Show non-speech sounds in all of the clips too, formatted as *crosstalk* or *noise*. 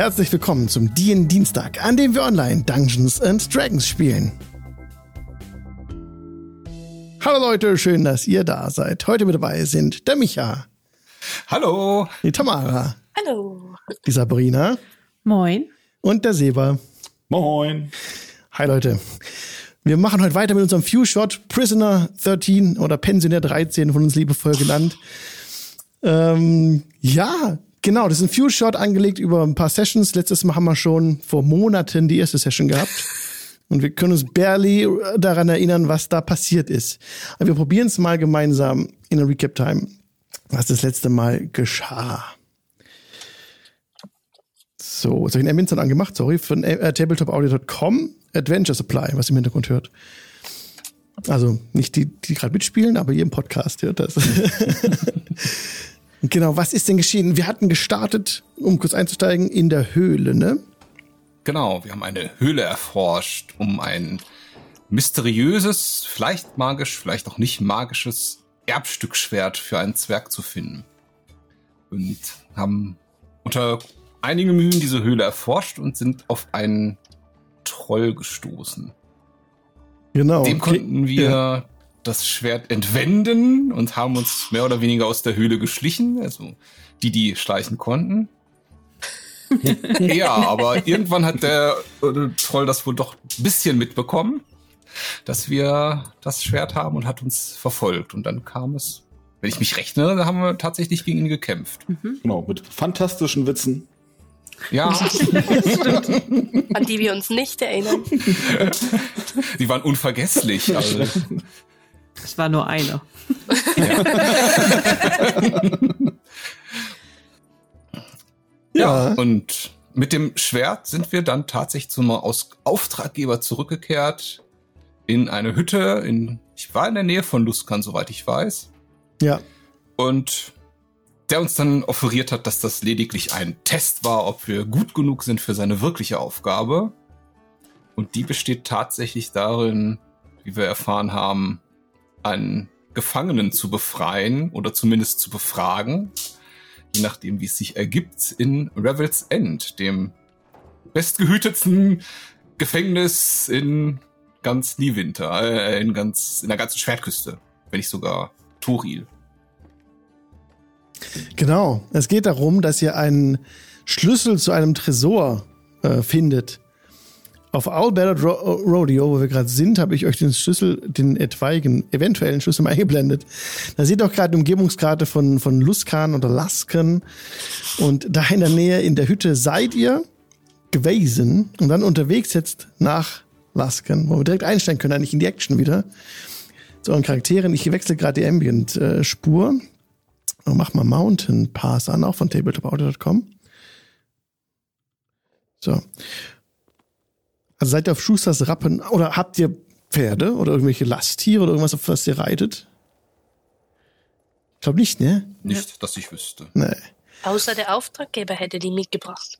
Herzlich willkommen zum DIN Dienstag, an dem wir online Dungeons and Dragons spielen. Hallo Leute, schön, dass ihr da seid. Heute mit dabei sind der Micha. Hallo. Die Tamara. Hallo. Die Sabrina. Moin. Und der Seba. Moin. Hi Leute. Wir machen heute weiter mit unserem Few-Shot Prisoner 13 oder Pensionär 13 von uns liebevoll genannt. Ähm, ja, genau, das ist ein Few-Shot angelegt über ein paar Sessions. Letztes Mal haben wir schon vor Monaten die erste Session gehabt. *laughs* Und wir können uns barely daran erinnern, was da passiert ist. Aber wir probieren es mal gemeinsam in der Recap-Time, was das letzte Mal geschah. So, jetzt habe ich einen Admin angemacht, sorry, von äh, tabletopaudio.com Adventure Supply, was ihr im Hintergrund hört. Also nicht die, die gerade mitspielen, aber ihr im Podcast hört das. *laughs* *laughs* genau, was ist denn geschehen? Wir hatten gestartet, um kurz einzusteigen, in der Höhle, ne? Genau, wir haben eine Höhle erforscht, um ein mysteriöses, vielleicht magisch, vielleicht auch nicht magisches Erbstückschwert für einen Zwerg zu finden. Und haben unter einigen Mühen diese Höhle erforscht und sind auf einen Troll gestoßen. Genau. Dem konnten wir ja. Das Schwert entwenden und haben uns mehr oder weniger aus der Höhle geschlichen, also die, die schleichen konnten. *laughs* ja, aber irgendwann hat der äh, Troll das wohl doch ein bisschen mitbekommen, dass wir das Schwert haben und hat uns verfolgt. Und dann kam es, wenn ich mich rechne, da haben wir tatsächlich gegen ihn gekämpft. Mhm. Genau, mit fantastischen Witzen. Ja. *laughs* An die wir uns nicht erinnern. Die waren unvergesslich. Also. Es war nur einer. *laughs* Ja. ja, und mit dem Schwert sind wir dann tatsächlich zum Aus Auftraggeber zurückgekehrt in eine Hütte. In, ich war in der Nähe von Luskan, soweit ich weiß. Ja. Und der uns dann offeriert hat, dass das lediglich ein Test war, ob wir gut genug sind für seine wirkliche Aufgabe. Und die besteht tatsächlich darin, wie wir erfahren haben, einen Gefangenen zu befreien oder zumindest zu befragen, je nachdem, wie es sich ergibt, in Revel's End, dem bestgehütetsten Gefängnis in ganz Niewinter, äh, in ganz, in der ganzen Schwertküste, wenn nicht sogar Toril. Genau. Es geht darum, dass ihr einen Schlüssel zu einem Tresor äh, findet. Auf Owl Ballad Ro Rodeo, wo wir gerade sind, habe ich euch den Schlüssel, den etwaigen, eventuellen Schlüssel mal *laughs* eingeblendet. Da seht ihr auch gerade die Umgebungskarte von, von Luskan oder Lasken. Und da in der Nähe in der Hütte seid ihr gewesen und dann unterwegs jetzt nach Lasken, wo wir direkt einsteigen können, eigentlich in die Action wieder. Zu euren Charakteren. Ich wechsle gerade die Ambient-Spur. Äh, mach mal Mountain Pass an, auch von tabletopaudio.com. So. Also seid ihr auf Schusters Rappen oder habt ihr Pferde oder irgendwelche Lasttiere oder irgendwas, auf was ihr reitet? Ich glaube nicht, ne? Nicht, ja. dass ich wüsste. Nee. Außer der Auftraggeber hätte die mitgebracht.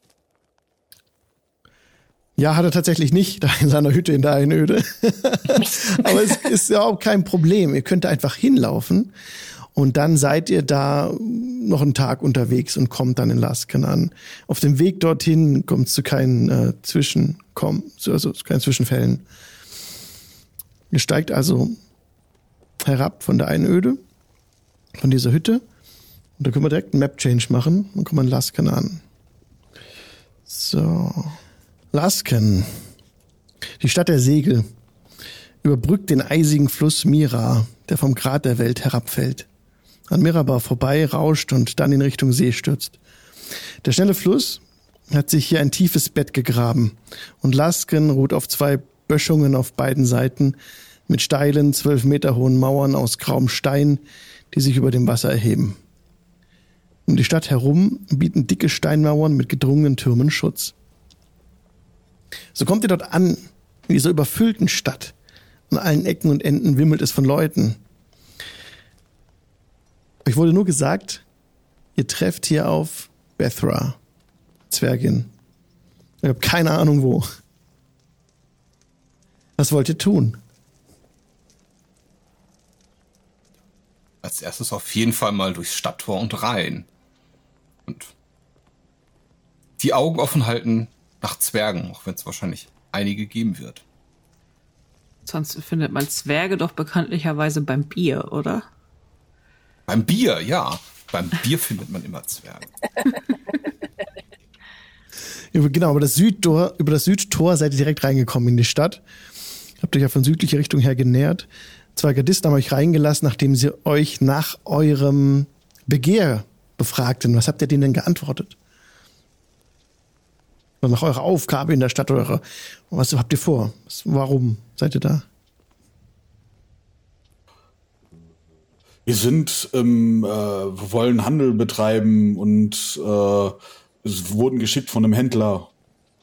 Ja, hat er tatsächlich nicht, da in seiner Hütte in der Einöde. *laughs* Aber es ist ja auch kein Problem. Ihr könnt einfach hinlaufen und dann seid ihr da noch einen Tag unterwegs und kommt dann in Lasken an. Auf dem Weg dorthin kommt es zu keinen äh, Zwischenkommen, also zu keinen Zwischenfällen. Ihr steigt also herab von der Einöde, von dieser Hütte. Und da können wir direkt einen Map-Change machen und kommen in Lasken an. So. Lasken. Die Stadt der Segel überbrückt den eisigen Fluss Mira, der vom Grat der Welt herabfällt an Mirabar vorbei rauscht und dann in Richtung See stürzt. Der schnelle Fluss hat sich hier ein tiefes Bett gegraben und Lasken ruht auf zwei Böschungen auf beiden Seiten mit steilen, zwölf Meter hohen Mauern aus grauem Stein, die sich über dem Wasser erheben. Um die Stadt herum bieten dicke Steinmauern mit gedrungenen Türmen Schutz. So kommt ihr dort an, in dieser überfüllten Stadt. An allen Ecken und Enden wimmelt es von Leuten. Euch wurde nur gesagt, ihr trefft hier auf Bethra, Zwergin. Ich habe keine Ahnung wo. Was wollt ihr tun? Als erstes auf jeden Fall mal durchs Stadttor und rein. Und die Augen offen halten nach Zwergen, auch wenn es wahrscheinlich einige geben wird. Sonst findet man Zwerge doch bekanntlicherweise beim Bier, oder? Beim Bier, ja. Beim Bier findet man immer Zwerge. *laughs* Genau, über das Südtor, über das Südtor seid ihr direkt reingekommen in die Stadt. Habt euch ja von südlicher Richtung her genähert. Zwei Gardisten haben euch reingelassen, nachdem sie euch nach eurem Begehr befragten. Was habt ihr denen denn geantwortet? Nach eurer Aufgabe in der Stadt, eure, was habt ihr vor? Warum seid ihr da? Wir sind, ähm, äh, wollen Handel betreiben und äh, wurden geschickt von einem Händler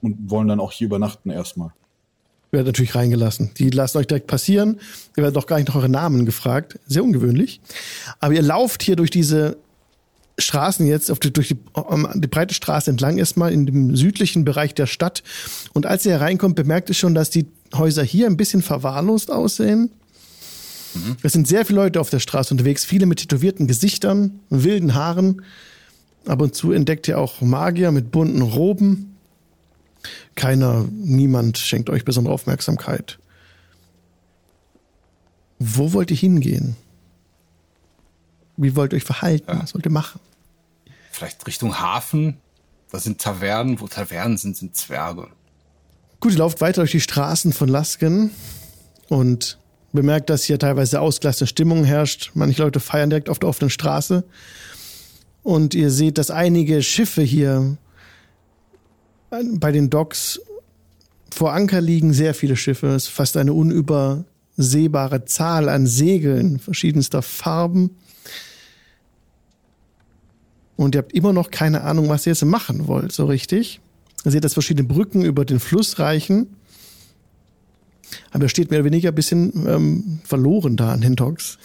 und wollen dann auch hier übernachten erstmal. Ihr werdet natürlich reingelassen. Die lassen euch direkt passieren. Ihr werdet doch gar nicht nach euren Namen gefragt. Sehr ungewöhnlich. Aber ihr lauft hier durch diese Straßen jetzt, auf die, durch die, um, die breite Straße entlang erstmal in dem südlichen Bereich der Stadt. Und als ihr hereinkommt, bemerkt ihr schon, dass die Häuser hier ein bisschen verwahrlost aussehen. Es sind sehr viele Leute auf der Straße unterwegs, viele mit tätowierten Gesichtern, wilden Haaren. Ab und zu entdeckt ihr auch Magier mit bunten Roben. Keiner, niemand schenkt euch besondere Aufmerksamkeit. Wo wollt ihr hingehen? Wie wollt ihr euch verhalten? Ja. Was wollt ihr machen? Vielleicht Richtung Hafen. Da sind Tavernen. Wo Tavernen sind, sind Zwerge. Gut, ihr lauft weiter durch die Straßen von Lasken und bemerkt, dass hier teilweise ausgelassene Stimmung herrscht. Manche Leute feiern direkt auf der offenen Straße. Und ihr seht, dass einige Schiffe hier bei den Docks vor Anker liegen. Sehr viele Schiffe. Es ist fast eine unübersehbare Zahl an Segeln verschiedenster Farben. Und ihr habt immer noch keine Ahnung, was ihr jetzt machen wollt, so richtig. Ihr seht, dass verschiedene Brücken über den Fluss reichen. Aber er steht mehr oder weniger ein bisschen ähm, verloren da an den Docks.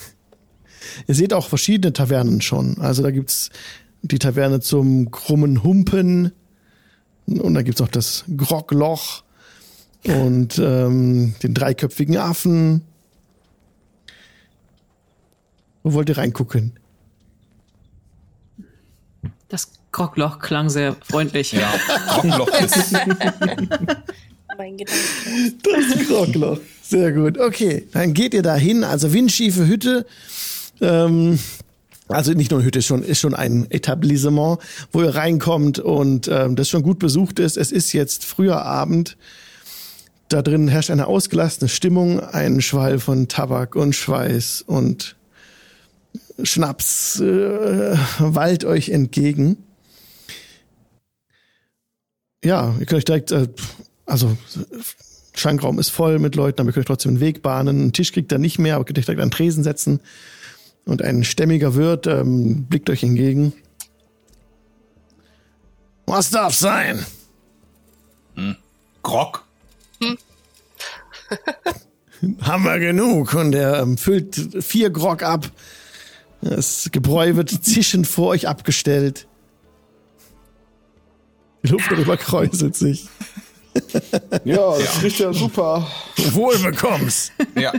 Ihr seht auch verschiedene Tavernen schon. Also da gibt's die Taverne zum krummen Humpen und da gibt's auch das Grogloch und ähm, den dreiköpfigen Affen. Wo wollt ihr reingucken? Das Grockloch klang sehr freundlich. Ja, Rockloch ist. *laughs* Mein Gedanke. Das Grogloch. Sehr gut. Okay, dann geht ihr da hin. Also windschiefe Hütte. Ähm, also nicht nur eine Hütte, ist schon, ist schon ein Etablissement, wo ihr reinkommt und ähm, das schon gut besucht ist. Es ist jetzt früher Abend. Da drin herrscht eine ausgelassene Stimmung, ein Schwall von Tabak und Schweiß und Schnaps äh, wallt euch entgegen. Ja, ihr könnt euch direkt, äh, also Schankraum ist voll mit Leuten, aber ihr könnt euch trotzdem einen Weg bahnen. Einen Tisch kriegt ihr nicht mehr, aber könnt euch direkt an Tresen setzen. Und ein stämmiger Wirt ähm, blickt euch entgegen. Was darf sein? Grog. *laughs* Haben wir genug. Und er ähm, füllt vier Grog ab. Das Gebräu wird *laughs* zischend vor euch abgestellt. Die Luft darüber kräuselt sich. *laughs* *laughs* Ja, das riecht ja super. Wohl bekommst. Ja,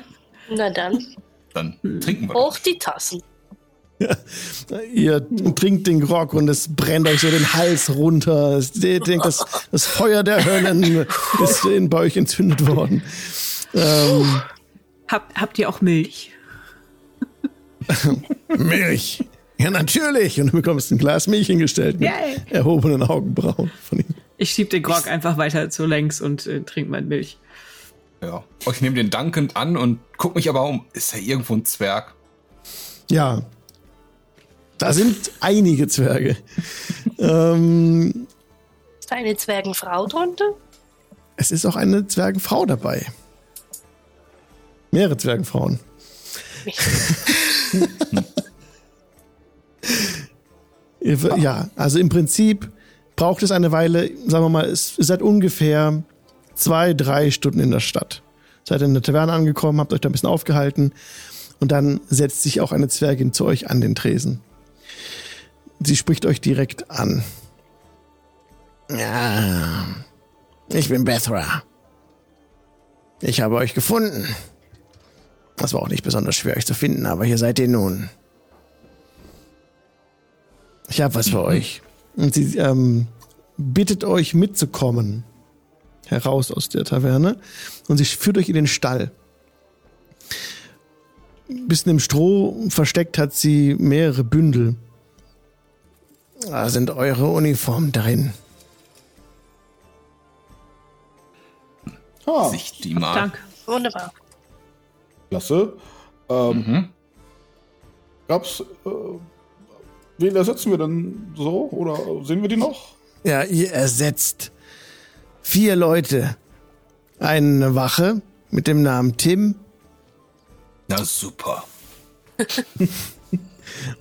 Na dann, dann trinken wir. hoch die Tassen. *laughs* Ihr trinkt den Grog und es brennt euch so den Hals runter. Es- Ihr denkt, das, das Feuer der Höllen *laughs* ist in, bei euch entzündet worden. Ähm, Habt, habt ihr auch Milch? Milch. Ja, natürlich. Und du bekommst ein Glas Milch hingestellt mit Yay. erhobenen Augenbrauen von ihm. Ich schieb den Grog einfach weiter zu längs und äh, trink mein Milch. Ja. Ich nehme den dankend an und guck mich aber um. Ist da irgendwo ein Zwerg? Ja. Da sind einige Zwerge. *laughs* ähm, Ist da eine Zwergenfrau drunter? es ist auch eine Zwergenfrau dabei. Mehrere Zwergenfrauen. *laughs* Ja, also im Prinzip braucht es eine Weile, sagen wir mal, es- ihr seid ungefähr zwei, drei Stunden in der Stadt. Seid in der Taverne angekommen, habt euch da ein bisschen aufgehalten und dann setzt sich auch eine Zwergin zu euch an den Tresen. Sie spricht euch direkt an. Ja, ich bin Bethra. Ich habe euch gefunden. Das war auch nicht besonders schwer, euch zu finden, aber hier seid ihr nun. Ich habe was für *clears throat* euch. Und sie ähm, bittet euch mitzukommen. Heraus aus der Taverne. Und sie führt euch in den Stall. Ein bisschen im Stroh versteckt hat sie mehrere Bündel. Da sind eure Uniformen drin. Ah, Sicht die mal. Dank. Wunderbar. klasse. Ähm, Mhm. Gab's, äh, wen ersetzen wir denn so? Oder sehen wir die noch? Ja, ihr ersetzt vier Leute. Eine Wache mit dem Namen Tim Na super. *laughs*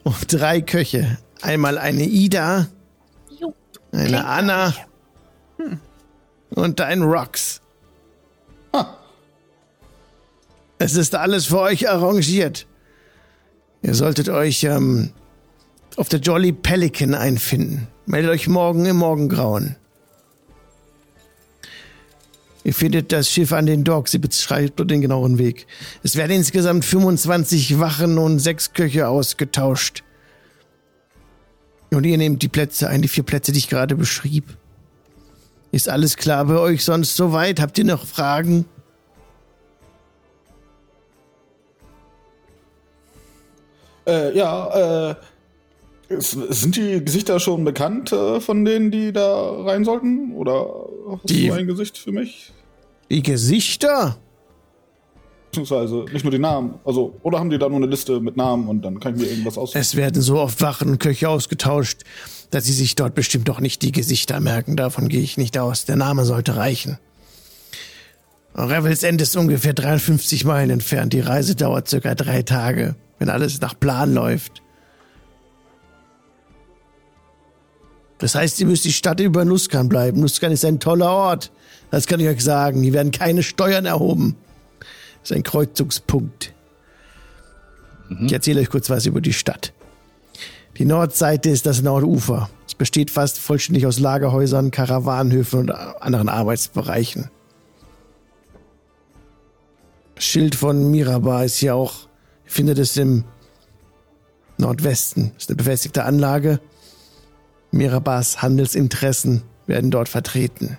und drei Köche. Einmal eine Ida, eine Anna gleich. und ein Rox. Ah, Es ist alles für euch arrangiert. Ihr solltet euch ähm, auf der Jolly Pelican einfinden. Meldet euch morgen im Morgengrauen. Ihr findet das Schiff an den Docks. Sie beschreibt dort den genauen Weg. Es werden insgesamt 25 Wachen und sechs Köche ausgetauscht. Und ihr nehmt die Plätze ein, die vier Plätze, die ich gerade beschrieb. Ist alles klar bei euch sonst soweit? Habt ihr noch Fragen? äh, ja, äh, sind die Gesichter schon bekannt äh, von denen, die da rein sollten? Oder hast Die- du ein Gesicht für mich? Die Gesichter? Beziehungsweise nicht nur die Namen. Also, oder haben die da nur eine Liste mit Namen und dann kann ich mir irgendwas aussuchen? Es werden so oft Wachen und Köche ausgetauscht, dass sie sich dort bestimmt doch nicht die Gesichter merken. Davon gehe ich nicht aus. Der Name sollte reichen. Revels End ist ungefähr 53 Meilen entfernt. Die Reise dauert circa drei Tage, wenn alles nach Plan läuft. Das heißt, ihr müsst die Stadt über Nuskan bleiben. Nuskan ist ein toller Ort. Das kann ich euch sagen. Hier werden keine Steuern erhoben. Das ist ein Kreuzungspunkt. Ich erzähle euch kurz was über die Stadt. Die Nordseite ist das Nordufer. Es besteht fast vollständig aus Lagerhäusern, Karawanenhöfen und anderen Arbeitsbereichen. Das Schild von Mirabar ist hier auch, ihr findet es im Nordwesten. Das ist eine befestigte Anlage. Mirabars Handelsinteressen werden dort vertreten.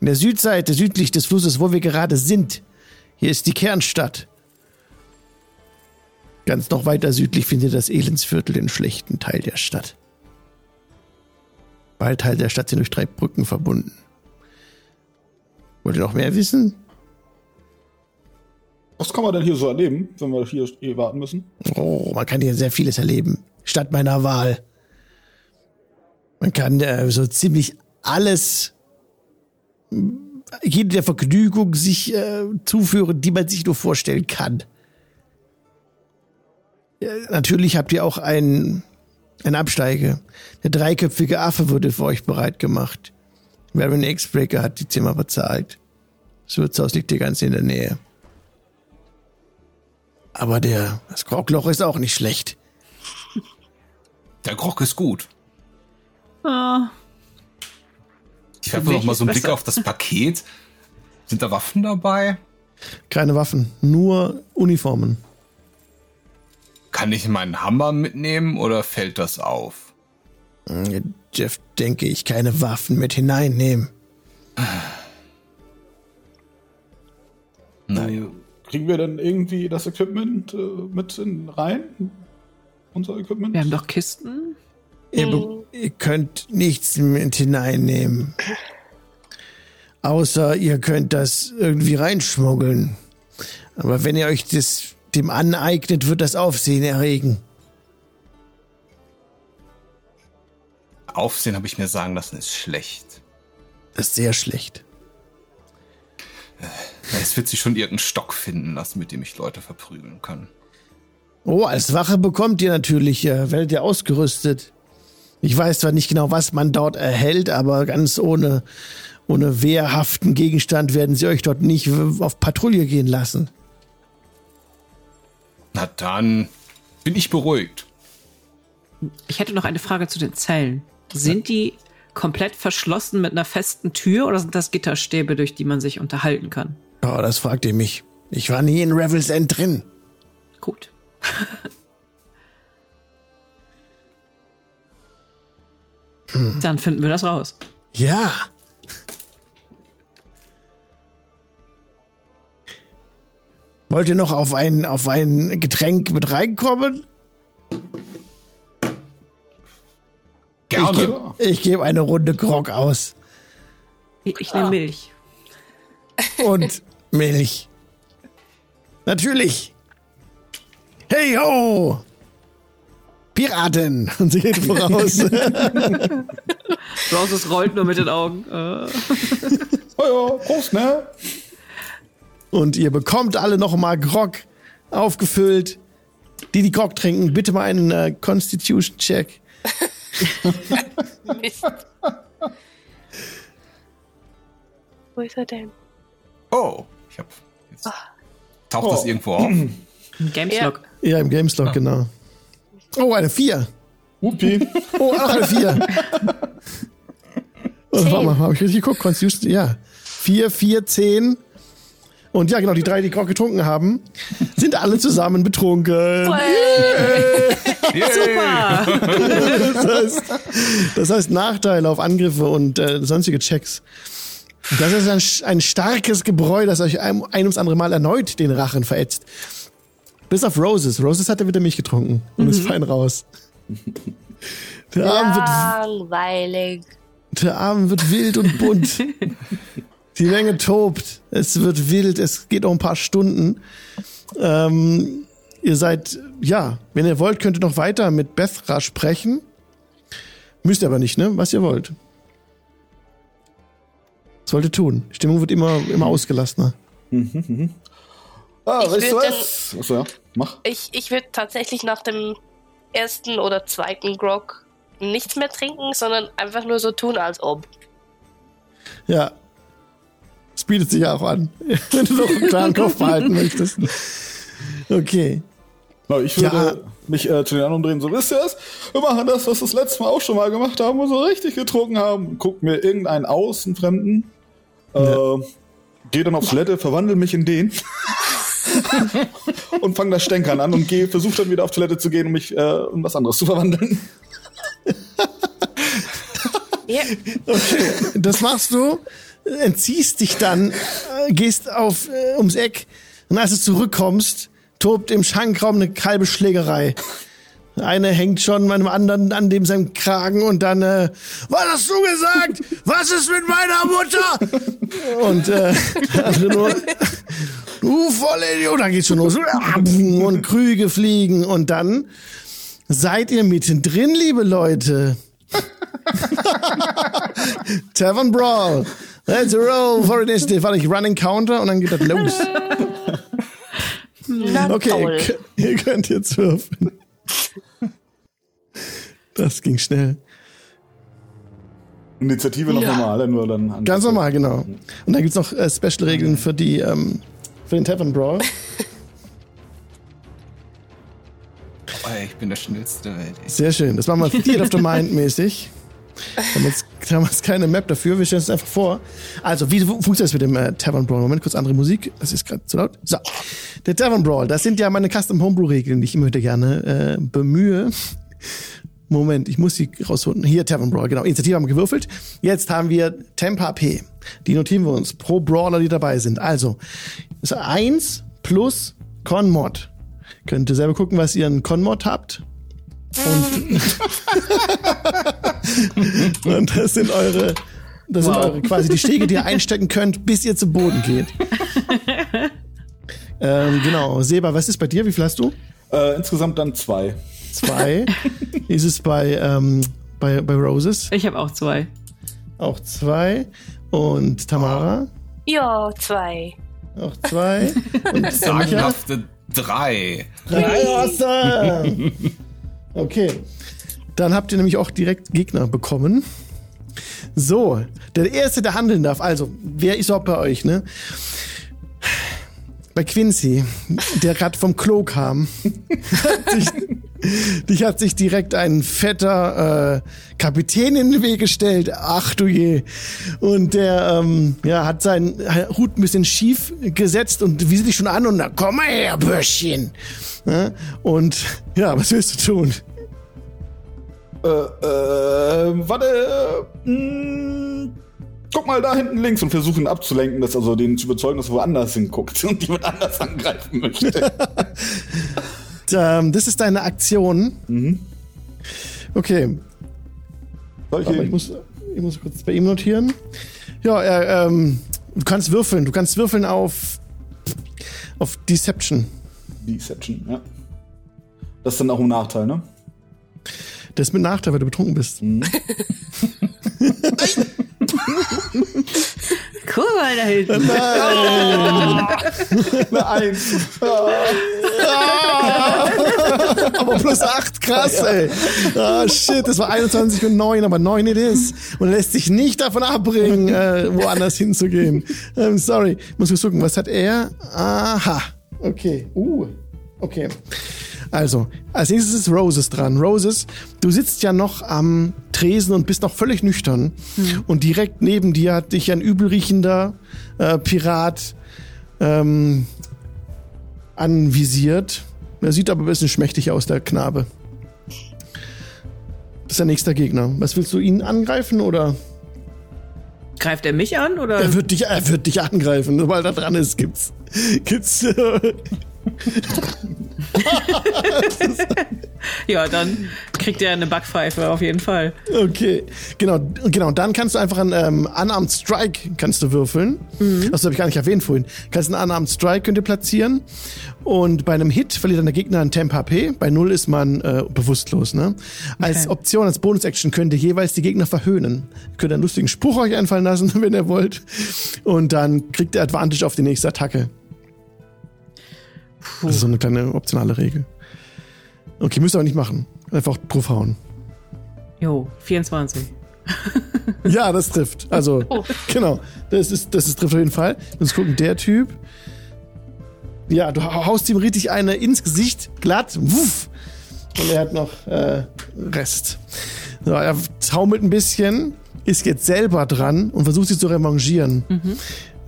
In der Südseite, südlich des Flusses, wo wir gerade sind, hier ist die Kernstadt. Ganz noch weiter südlich findet das Elendsviertel den schlechten Teil der Stadt. Beide Teile der Stadt sind durch drei Brücken verbunden. Wollt ihr noch mehr wissen? Was kann man denn hier so erleben, wenn wir hier warten müssen? Oh, man kann hier sehr vieles erleben. Stadt meiner Wahl. Man kann äh, so ziemlich alles, jede der Vergnügung sich äh, zuführen, die man sich nur vorstellen kann. Ja, natürlich habt ihr auch ein, ein Absteige. Der dreiköpfige Affe wurde für euch bereit gemacht. Baron X-Breaker hat die Zimmer bezahlt. Das Wirtshaus liegt hier ganz in der Nähe. Aber der, das Krogloch ist auch nicht schlecht. Der Grog ist gut. Ich werfe noch mal so einen Blick auf das Paket. Sind da Waffen dabei? Keine Waffen, nur Uniformen. Kann ich meinen Hammer mitnehmen oder fällt das auf? Hm, Jeff, denke ich, keine Waffen mit hineinnehmen. Naja. Kriegen wir denn irgendwie das Equipment äh, mit in rein? Unser Equipment? wir haben doch Kisten. Ihr, be- ihr könnt nichts mit hineinnehmen. Außer ihr könnt das irgendwie reinschmuggeln. Aber wenn ihr euch das dem aneignet, wird das Aufsehen erregen. Aufsehen habe ich mir sagen lassen, ist schlecht. Das ist sehr schlecht. Es wird sich schon irgendeinen Stock finden lassen, mit dem ich Leute verprügeln kann. Oh, als Wache bekommt ihr natürlich, äh, werdet ihr ausgerüstet. Ich weiß zwar nicht genau, was man dort erhält, aber ganz ohne, ohne wehrhaften Gegenstand werden sie euch dort nicht auf Patrouille gehen lassen. Na dann bin ich beruhigt. Ich hätte noch eine Frage zu den Zellen. Sind die komplett verschlossen mit einer festen Tür oder sind das Gitterstäbe, durch die man sich unterhalten kann? Oh, das fragt ihr mich. Ich war nie in Revels End drin. Gut. *laughs* Dann finden wir das raus. Ja. Wollt ihr noch auf ein, auf ein Getränk mit reinkommen? Ich Gerne. gebe ich geb eine Runde Grog aus. Ich, ich nehme Milch. Und Milch. Natürlich. Hey ho! Piraten! *laughs* Und sie geht voraus. *laughs* Roses rollt nur mit den Augen. Äh. *laughs* Oh ja, Prost, ne? Und ihr bekommt alle noch mal Grog aufgefüllt. Die, die Grog trinken, bitte mal einen äh, Constitution-Check. Mist. Wo ist er denn? Oh, ich hab. Jetzt taucht das Oh. irgendwo auf. Gameslog. Ja, im Gameslot, genau. Oh, eine 4. Whoopi. Oh, auch eine 4. *laughs* Oh, warte mal, habe ich richtig geguckt? Constitution, ja. 4, 4, 10. Und ja, genau, die drei, die Grog getrunken haben, sind alle zusammen betrunken. *laughs* Super! Das heißt, das heißt Nachteile auf Angriffe und äh, sonstige Checks. Das ist ein, ein starkes Gebräu, das euch ein, ein ums andere Mal erneut den Rachen verätzt. Bis auf Roses. Roses hat er wieder Milch getrunken und ist fein raus. Der Abend, wird, Langweilig. der Abend wird wild und bunt. *laughs* Die Menge tobt. Es wird wild. Es geht noch ein paar Stunden. Ähm, ihr seid, ja, wenn ihr wollt, könnt ihr noch weiter mit Bethra sprechen. Müsst ihr aber nicht, ne? Was ihr wollt. Sollte tun. Die Stimmung wird immer, immer ausgelassener. Ah, Ich weißt du was? Achso, ja. Mach. Ich, ich würde tatsächlich nach dem ersten oder zweiten Grog nichts mehr trinken, sondern einfach nur so tun, als ob. Ja. Es bietet sich auch an, *laughs* wenn du noch einen klaren *laughs* Kopf behalten möchtest. Okay. Na, ich würde Ja. mich äh, zu den anderen drehen, so wisst ihr was? Wir machen das, was wir das letzte Mal auch schon mal gemacht haben und so richtig getrunken haben. Guck mir irgendeinen aus, einen Fremden. Äh, geh dann auf Toilette, verwandle mich in den. *laughs* *laughs* und fang das Stänkern an und geh, versuch dann wieder auf Toilette zu gehen, um mich äh, in was anderes zu verwandeln. Ja, *laughs* Das machst du, entziehst dich dann, äh, gehst auf äh, ums Eck und als du zurückkommst, tobt im Schankraum eine kalbe Schlägerei. Eine hängt schon meinem anderen an dem seinem Kragen und dann, äh, was hast du gesagt? Was ist mit meiner Mutter? Und äh, andere *laughs* nur, du Vollidiot, da geht's schon los. Und Krüge fliegen und dann seid ihr mittendrin, liebe Leute. *laughs* Tavern Brawl. Let's roll for initiative. Warte, ich run Encounter und dann geht das los. Okay, ihr, könnt- ihr könnt jetzt würfeln. Das ging schnell. Initiative noch Ja. normal, nur dann. an- Ganz normal, genau. Und dann gibt's noch äh, Special-Regeln für die, ähm, für den Tavern Brawl. Oh, ey, ich bin der schnellste der Welt. ey. Sehr schön. Das machen wir Theater of the Mind mäßig. Haben wir haben wir jetzt keine Map dafür, wir stellen es einfach vor. Also, wie fu- funktioniert das mit dem äh, Tavern Brawl? Moment, kurz andere Musik. Das ist gerade zu laut. So. Der Tavern Brawl, das sind ja meine Custom Homebrew Regeln, die ich immer wieder gerne äh, bemühe. Moment, ich muss sie rausholen. Hier, Tavern Brawl, genau. Initiative haben wir gewürfelt. Jetzt haben wir Temp HP. Die notieren wir uns pro Brawler, die dabei sind. Also, ist 1 plus Con-Mod. Könnt ihr selber gucken, was ihr an Con-Mod habt. Und, *laughs* und das sind eure, das sind Wow. eure quasi die Stege, die ihr einstecken könnt, bis ihr zu Boden geht. *laughs* ähm, genau. Seba, was ist bei dir? Wie viel hast du? Äh, insgesamt dann zwei. Zwei. ist es bei, ähm, bei, bei Roses? Ich habe auch zwei. Auch zwei. Und Tamara? Ja, zwei. Auch zwei. Und? *laughs* Sagenhafte drei. Drei awesome. Okay. Dann habt ihr nämlich auch direkt Gegner bekommen. So, der Erste, der handeln darf. Also, wer ist überhaupt bei euch, ne? Bei Quincy, der gerade vom Klo kam, hat sich, dich hat sich direkt ein fetter äh, Kapitän in den Weg gestellt. Ach du je. Und der ähm, ja, hat seinen Hut ein bisschen schief gesetzt und wie sie dich schon an und na komm mal her, Bürschchen. Ja, und ja, was willst du tun? Äh, äh, warte. Äh, mh, guck mal da hinten links und versuche ihn abzulenken, dass also den zu überzeugen, dass er woanders hinguckt *laughs* und jemand anders angreifen möchte. *laughs* Ähm, das ist deine Aktion. mhm. Okay, Soll ich aber ich muss, ich muss kurz bei ihm notieren. Ja, er, ähm, du kannst würfeln. Du kannst würfeln auf, auf Deception. Deception, ja. Das ist dann auch ein Nachteil, ne? Das ist mit Nachteil, weil du betrunken bist. *laughs* Guck mal da hinten. Eine Eins. Aber plus 8, krass, ey. Ah, shit, das war 21 und 9, aber 9 it is. Und er lässt sich nicht davon abbringen, äh, woanders hinzugehen. Ähm, sorry, muss ich gucken, was hat er? Aha, okay. Uh, okay. Also, als nächstes ist Roses dran. Roses, du sitzt ja noch am Tresen und bist noch völlig nüchtern. Und direkt neben dir hat dich ein übelriechender äh, Pirat ähm, anvisiert. Er sieht aber ein bisschen schmächtig aus, der Knabe. Das ist der nächste Gegner. Was willst du ihn angreifen oder? Greift er mich an oder? Er wird dich, er wird dich angreifen, sobald er dran ist, gibt's, gibt's. Äh, *laughs* Ja, dann kriegt er eine Backpfeife auf jeden Fall. okay, genau, genau. Dann kannst du einfach einen ähm, Unarmed Strike kannst du würfeln. Das habe ich gar nicht erwähnt vorhin. Kannst einen Unarmed Strike könnt ihr platzieren und bei einem Hit verliert dann der Gegner einen Temp HP. Bei null ist man äh, bewusstlos. Ne? Als Okay. Option, als Bonus-Action könnt ihr jeweils die Gegner verhöhnen. Ihr könnt einen lustigen Spruch euch einfallen lassen, *laughs* wenn ihr wollt. Und dann kriegt ihr Advantage auf die nächste Attacke. Puh. Das ist so eine kleine optionale Regel. Okay, müsst ihr aber nicht machen. Einfach draufhauen. Jo, 24. Ja, das trifft. Also, *laughs* genau. Das ist, das ist, trifft auf jeden Fall. Uns gucken, der Typ. Ja, du haust ihm richtig eine ins Gesicht, glatt. Wuff. Und er hat noch äh, Rest. So, er taumelt ein bisschen, ist jetzt selber dran und versucht sich zu revanchieren,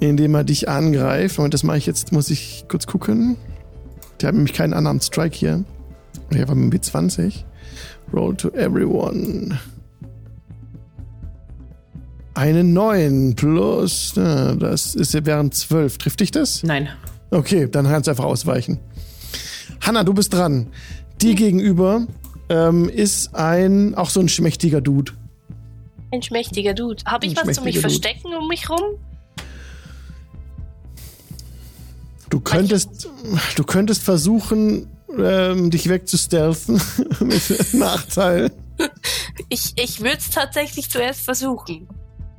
indem er dich angreift. Und das mache ich jetzt, muss ich kurz gucken. Der hat nämlich keinen Unarmed Strike hier. Der war mit dem B20. Roll to everyone. Eine 9 plus, na, das ist ja während 12. Trifft dich das? Nein. Okay, dann kannst du einfach ausweichen. Hanna, du bist dran. Dir gegenüber ähm, ist ein, auch so ein schmächtiger Dude. Ein schmächtiger Dude. Habe ich Ein was zu mich Dude. verstecken um mich rum? Du könntest, du könntest versuchen, ähm, dich wegzustealthen *laughs* mit Nachteil. Ich, ich würde es tatsächlich zuerst versuchen.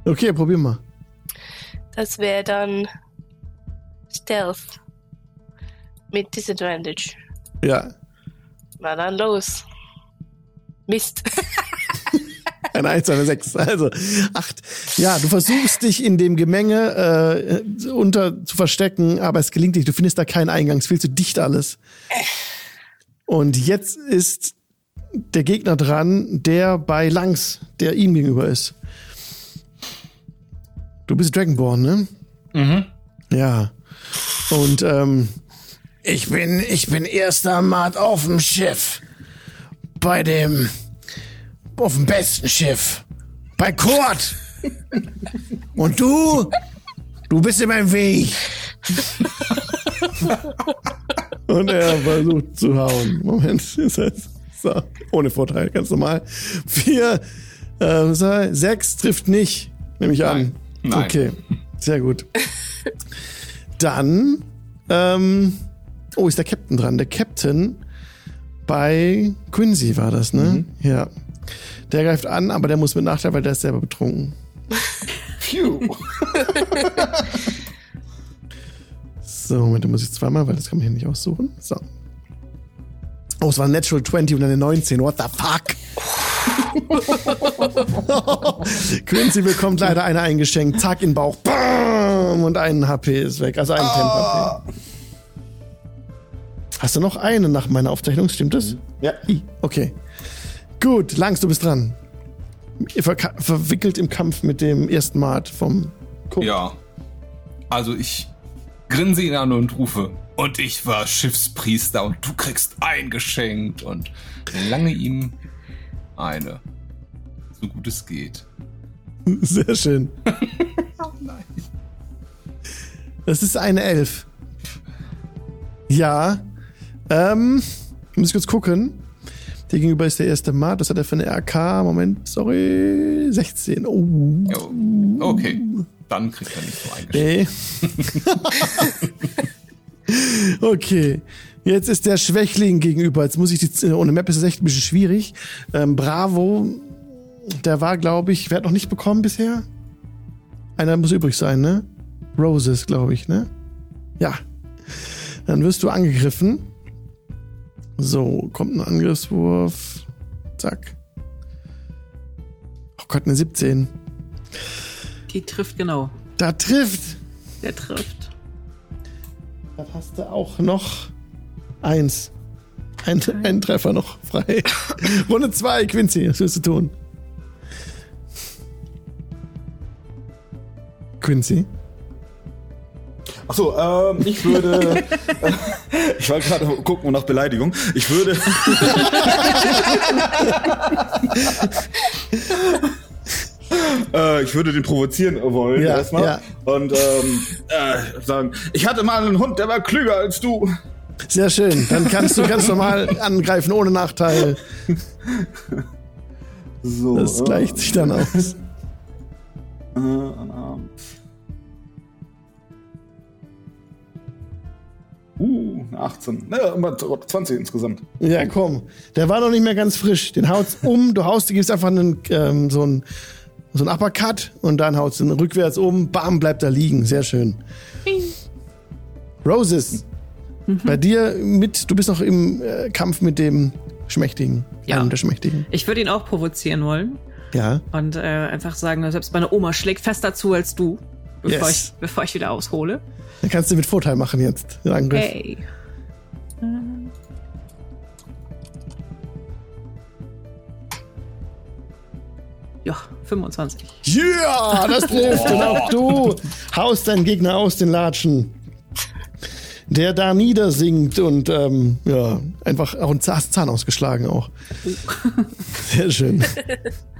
Okay, probier mal. Das wäre dann Stealth. Mit Disadvantage. Ja, Na dann los. Mist. *laughs* Ein 1, eine 6, also 8. Ja, du versuchst dich in dem Gemenge äh, unter zu verstecken, aber es gelingt nicht. Du findest da keinen Eingang. Es ist viel zu dicht alles. Und jetzt ist der Gegner dran, der bei Langs, der ihm gegenüber ist. Du bist Dragonborn, ne? Mhm. Ja. Und ähm, ich bin, ich bin erster Mart auf dem Schiff. Bei dem, auf dem besten Schiff. Bei Kurt. Und du, du bist in meinem Weg. *laughs* Und er versucht zu hauen. Moment, ist *laughs* das so, ohne Vorteil, ganz normal. Vier, äh, sechs trifft nicht, nehme ich an. Nein. Nein. Okay, sehr gut. Dann, ähm, oh, ist der Captain dran. Der Captain bei Quincy war das, ne? Ja. Der greift an, aber der muss mit Nachteil, weil der ist selber betrunken. Phew. So, Moment, da muss ich zweimal, weil das kann man hier nicht aussuchen. So. Oh, es war ein Natural 20 und eine 19. What the fuck? *laughs* Quincy bekommt leider eine eingeschenkt. Zack in den Bauch. Bam! Und ein HP ist weg. Also ein Temp-HP. Hast du noch eine nach meiner Aufzeichnung? Stimmt das? Ja. I, Okay. Gut, Langs, du bist dran. Verka- verwickelt im Kampf mit dem ersten Mart vom Cook. Ja. Also ich grinse ihn an und rufe. Und ich war Schiffspriester und du kriegst eingeschenkt und lange ihm eine. So gut es geht. Sehr schön. *laughs* Das ist eine Elf. Ja. Ähm, muss ich kurz gucken. Der gegenüber ist der erste Mart. Das hat er für eine RK. Moment, sorry. 16. Oh. Jo. Okay, dann kriegt er nicht so eingeschränkt. Nee. *laughs* okay. Jetzt ist der Schwächling gegenüber. Jetzt muss ich die. Ohne Map ist es echt ein bisschen schwierig. Ähm, Bravo. Der war, glaube ich, wer hat noch nicht bekommen bisher? Einer muss übrig sein, ne? Roses, glaube ich, ne? Ja. Dann wirst du angegriffen. So, kommt ein Angriffswurf. Zack. Oh Gott, eine 17. Die trifft genau. Da trifft. Der trifft. Da hast du auch noch eins. Ein, ein Treffer noch frei. *laughs* Runde zwei, Quincy, was willst du tun? Quincy? Achso, ähm, ich würde. *laughs* ich wollte gerade gucken nach Beleidigung. Ich würde. *laughs* äh, ich würde den provozieren wollen Ja, erstmal. ja. Und ähm, äh, sagen, ich hatte mal einen Hund, der war klüger als du. Sehr schön. Dann kannst du ganz normal angreifen, ohne Nachteil. So, Das gleicht sich dann aus. Äh, unarmed. Uh, eine 18. Ne, immer 20 insgesamt. Ja, komm. Der war noch nicht mehr ganz frisch. Den haut's *laughs* um, du haust, du gibst einfach einen, ähm, so ein so ein Uppercut und dann haut's ihn rückwärts um, bam, bleibt da liegen. Sehr schön. Roses, bei dir mit, du bist noch im äh, Kampf mit dem Schmächtigen. Ja. Einem der Schmächtigen. Ich würde ihn auch provozieren wollen Ja. und äh, einfach sagen, selbst meine Oma schlägt fester zu als du, bevor, Yes. ich, bevor ich wieder aushole. Dann kannst du mit Vorteil machen jetzt. Den Angriff. Hey. Ähm. Ja, 25. Ja, das trifft. Und auch du haust deinen Gegner aus den Latschen. Der da niedersinkt und ähm, ja, einfach auch ein Zahn, Zahn ausgeschlagen auch. Sehr schön. *laughs*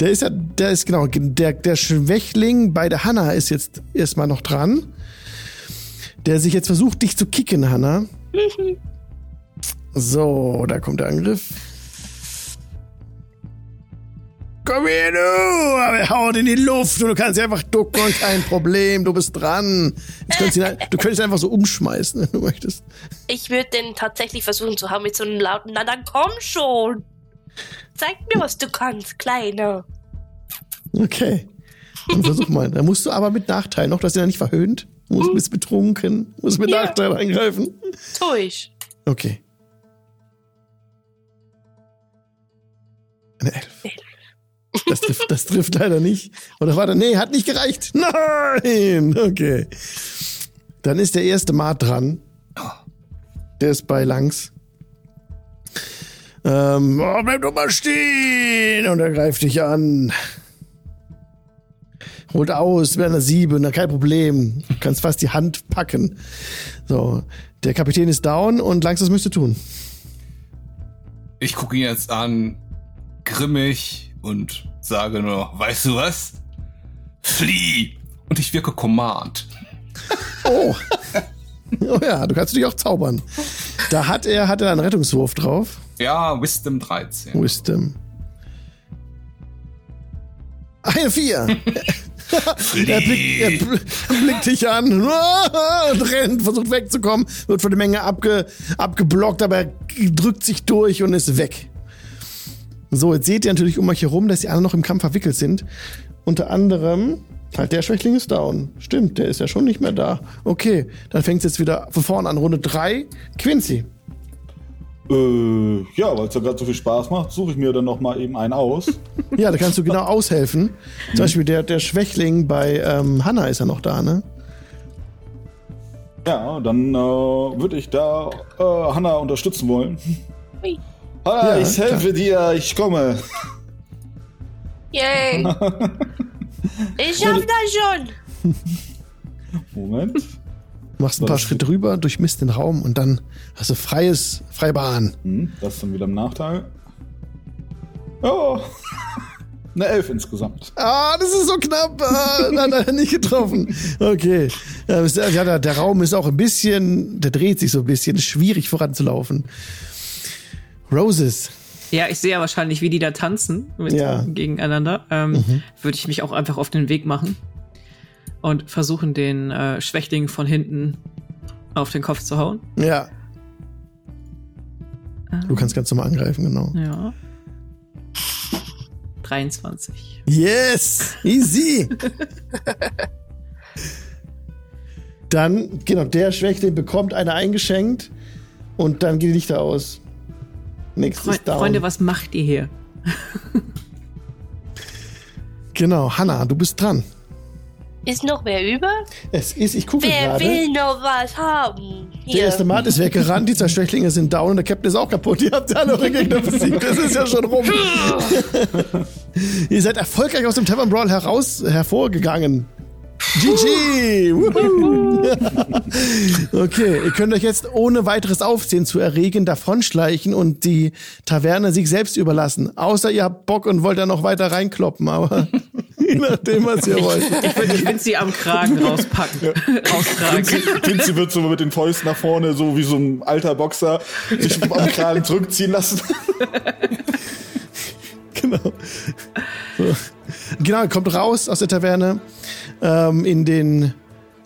Der ist ja, der ist genau, der, der Schwächling bei der Hanna ist jetzt erstmal noch dran. Der sich jetzt versucht, dich zu kicken, Hanna. *laughs* So, da kommt der Angriff. Komm her, du! Aber haut in die Luft und du kannst einfach ducken und kein Problem, du bist dran. Könntest du, ihn, du könntest ihn einfach so umschmeißen, wenn du möchtest. Ich würde den tatsächlich versuchen zu haben mit so einem lauten, na dann komm schon. Zeig mir, was du kannst, Kleiner. Okay. Dann versuch mal. Da musst du aber mit Nachteil noch, dass er nicht verhöhnt. Du musst bist betrunken, musst mit Ja. Nachteil eingreifen. Tu ich. Okay. Eine Elf. Das trifft, das trifft leider nicht. Oder warte, nee, hat nicht gereicht. Nein! Okay. Dann ist der erste Mart dran. Der ist bei Langs. Ähm, oh, bleib doch mal stehen! Und er greift dich an. Holt aus, wäre eine Sieben, na kein Problem. Du kannst fast die Hand packen. So, der Kapitän ist down und Langs, das müsste tun. Ich gucke ihn jetzt an, grimmig und sage nur, weißt du was? Flieh! Und ich wirke Command. Oh. *laughs* oh ja, du kannst natürlich auch zaubern. Da hat er, hat er einen Rettungswurf drauf. Ja, Wisdom 13. Wisdom. Eine Vier. er, blickt, er bl- blickt dich an und rennt, versucht wegzukommen, wird von der Menge abge, abgeblockt, aber er drückt sich durch und ist weg. So, jetzt seht ihr natürlich um euch herum, dass die alle noch im Kampf verwickelt sind. Unter anderem, halt der Schwächling ist down. Stimmt, der ist ja schon nicht mehr da. Okay, dann fängt es jetzt wieder von vorne an. Runde drei. Quincy. Äh, ja, weil es ja gerade so viel Spaß macht, suche ich mir dann noch mal eben einen aus. *laughs* Ja, da kannst du genau aushelfen. Zum Beispiel der, der Schwächling bei ähm, Hanna ist ja noch da, ne? ja, dann äh, würde ich da äh, Hanna unterstützen wollen. Hui. Hanna, Ja, ich helfe dir, ich komme. Yay. *laughs* ich schaff das schon. Moment. Machst ein paar? Schritte rüber, durchmisst den Raum und dann hast du freies, freie Bahn. Hm, das ist dann wieder im Nachteil. Ja. *laughs* Eine Elf insgesamt. Ah, das ist so knapp. Ah, nein, nein, nicht getroffen. Okay. Ja, der, der Raum ist auch ein bisschen, der dreht sich so ein bisschen, schwierig voranzulaufen. Roses. Ja, ich sehe ja wahrscheinlich, wie die da tanzen mit, Ja. gegeneinander. Ähm, Würde ich mich auch einfach auf den Weg machen und versuchen, den äh, Schwächling von hinten auf den Kopf zu hauen. Ja. Du kannst ganz normal angreifen, genau. Ja. 23. Yes! Easy! *laughs* Dann, genau, der Schwächling bekommt eine eingeschenkt und dann geht die Lichter aus. Nächstes Fre down. Freunde, was macht ihr hier? Genau, Hanna, du bist dran. Ist noch wer über? Es ist, ich gucke Wer gerade. will noch was haben? Der Hier. erste Mat ist weggerannt, die zwei Schwächlinge sind down und der Captain ist auch kaputt. Ihr habt alle eure Gegner besiegt. Das ist ja schon rum. *laughs* Ihr seid erfolgreich aus dem Tavern Brawl heraus hervorgegangen. GG! *laughs* Okay, ihr könnt euch jetzt ohne weiteres Aufsehen zu erregen davonschleichen und die Taverne sich selbst überlassen. Außer ihr habt Bock und wollt da noch weiter reinkloppen, aber *laughs* je nachdem, was ihr wollt. Ich will, ich will sie am Kragen *laughs* rauspacken. Raustragen. Vinci wird so mit den Fäusten nach vorne, so wie so ein alter Boxer, sich am Kragen zurückziehen lassen. *laughs* genau. So. Genau, kommt raus aus der Taverne ähm, in den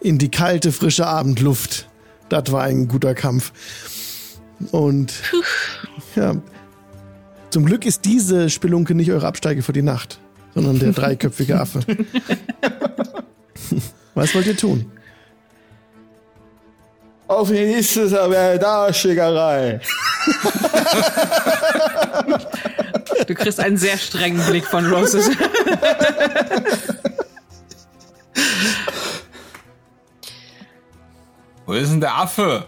in die kalte, frische Abendluft. Das war ein guter Kampf. Und ja, zum Glück ist diese Spelunke nicht eure Absteige für die Nacht, sondern der *laughs* dreiköpfige Affe. *laughs* Was wollt ihr tun? Auf die nächste Darschlägerei. Du kriegst einen sehr strengen Blick von Roses. Wo ist denn der Affe?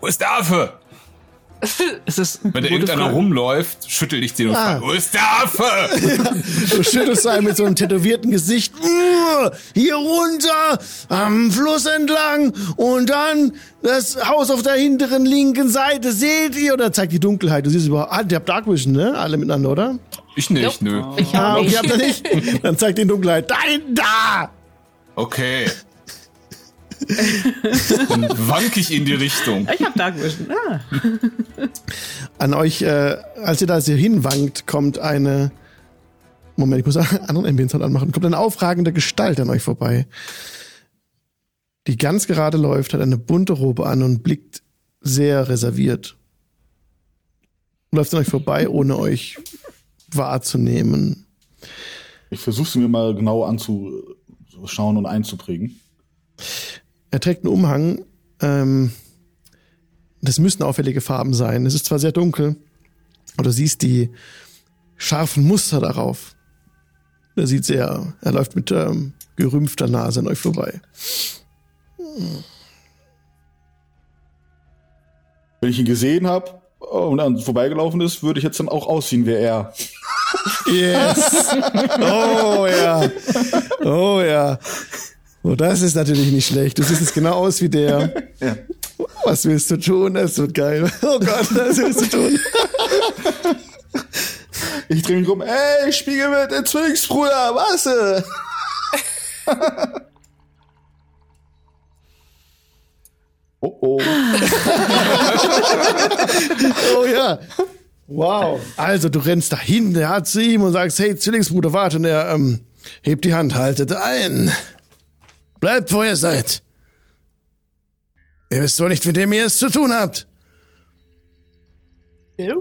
Wo ist der Affe? Es ist Wenn da gute irgendeiner Frage. rumläuft, schüttel ich den und Ah. frage, wo ist der Affe? *laughs* Du schüttelst einen mit so einem tätowierten Gesicht. "Uh, Hier runter, am Fluss entlang und dann das Haus auf der hinteren linken Seite. Seht ihr? Oder zeigt die Dunkelheit. Du siehst überhaupt. Ah, ihr habt Dark Vision, ne? Alle miteinander, oder? Ich nicht, nö. Ich Ah, hab okay, nicht. habt ihr nicht? *laughs* Dann zeigt die Dunkelheit. Da hinten, da! Okay. *laughs* Dann wank ich in die Richtung. Ich hab Dark Vision. Ah. *laughs* An euch, äh, als ihr da so hinwankt, kommt eine. Moment, ich muss einen anderen Ambience anmachen. Kommt eine aufragende Gestalt an euch vorbei. Die ganz gerade läuft, hat eine bunte Robe an und blickt sehr reserviert. Läuft an euch vorbei, ohne euch wahrzunehmen. Ich versuche sie mir mal genau anzuschauen und einzuprägen. Er trägt einen Umhang. Ähm, das müssen auffällige Farben sein. Es ist zwar sehr dunkel, aber du siehst die scharfen Muster darauf. Er sieht sehr, er läuft mit ähm, gerümpfter Nase an euch vorbei. Wenn ich ihn gesehen habe und dann vorbeigelaufen ist, würde ich jetzt dann auch aussehen wie er. Yes! *laughs* Oh ja! Oh ja! Oh, das ist natürlich nicht schlecht. Du siehst jetzt genau aus wie der. *laughs* Ja. Was willst du tun? Das wird geil. Oh Gott, was willst du tun? Ich drehe mich rum, ey, Spiegel mit, der Zwillingsbruder, was? *laughs* oh oh. *laughs* Oh ja. Wow. Also du rennst dahin, ja, zu ihm und sagst, hey, Zwillingsbruder, warte. Und er ähm, hebt die Hand, haltet ein. Bleibt, wo ihr seid. Ihr wisst wohl nicht, mit wem ihr es zu tun habt. Ja.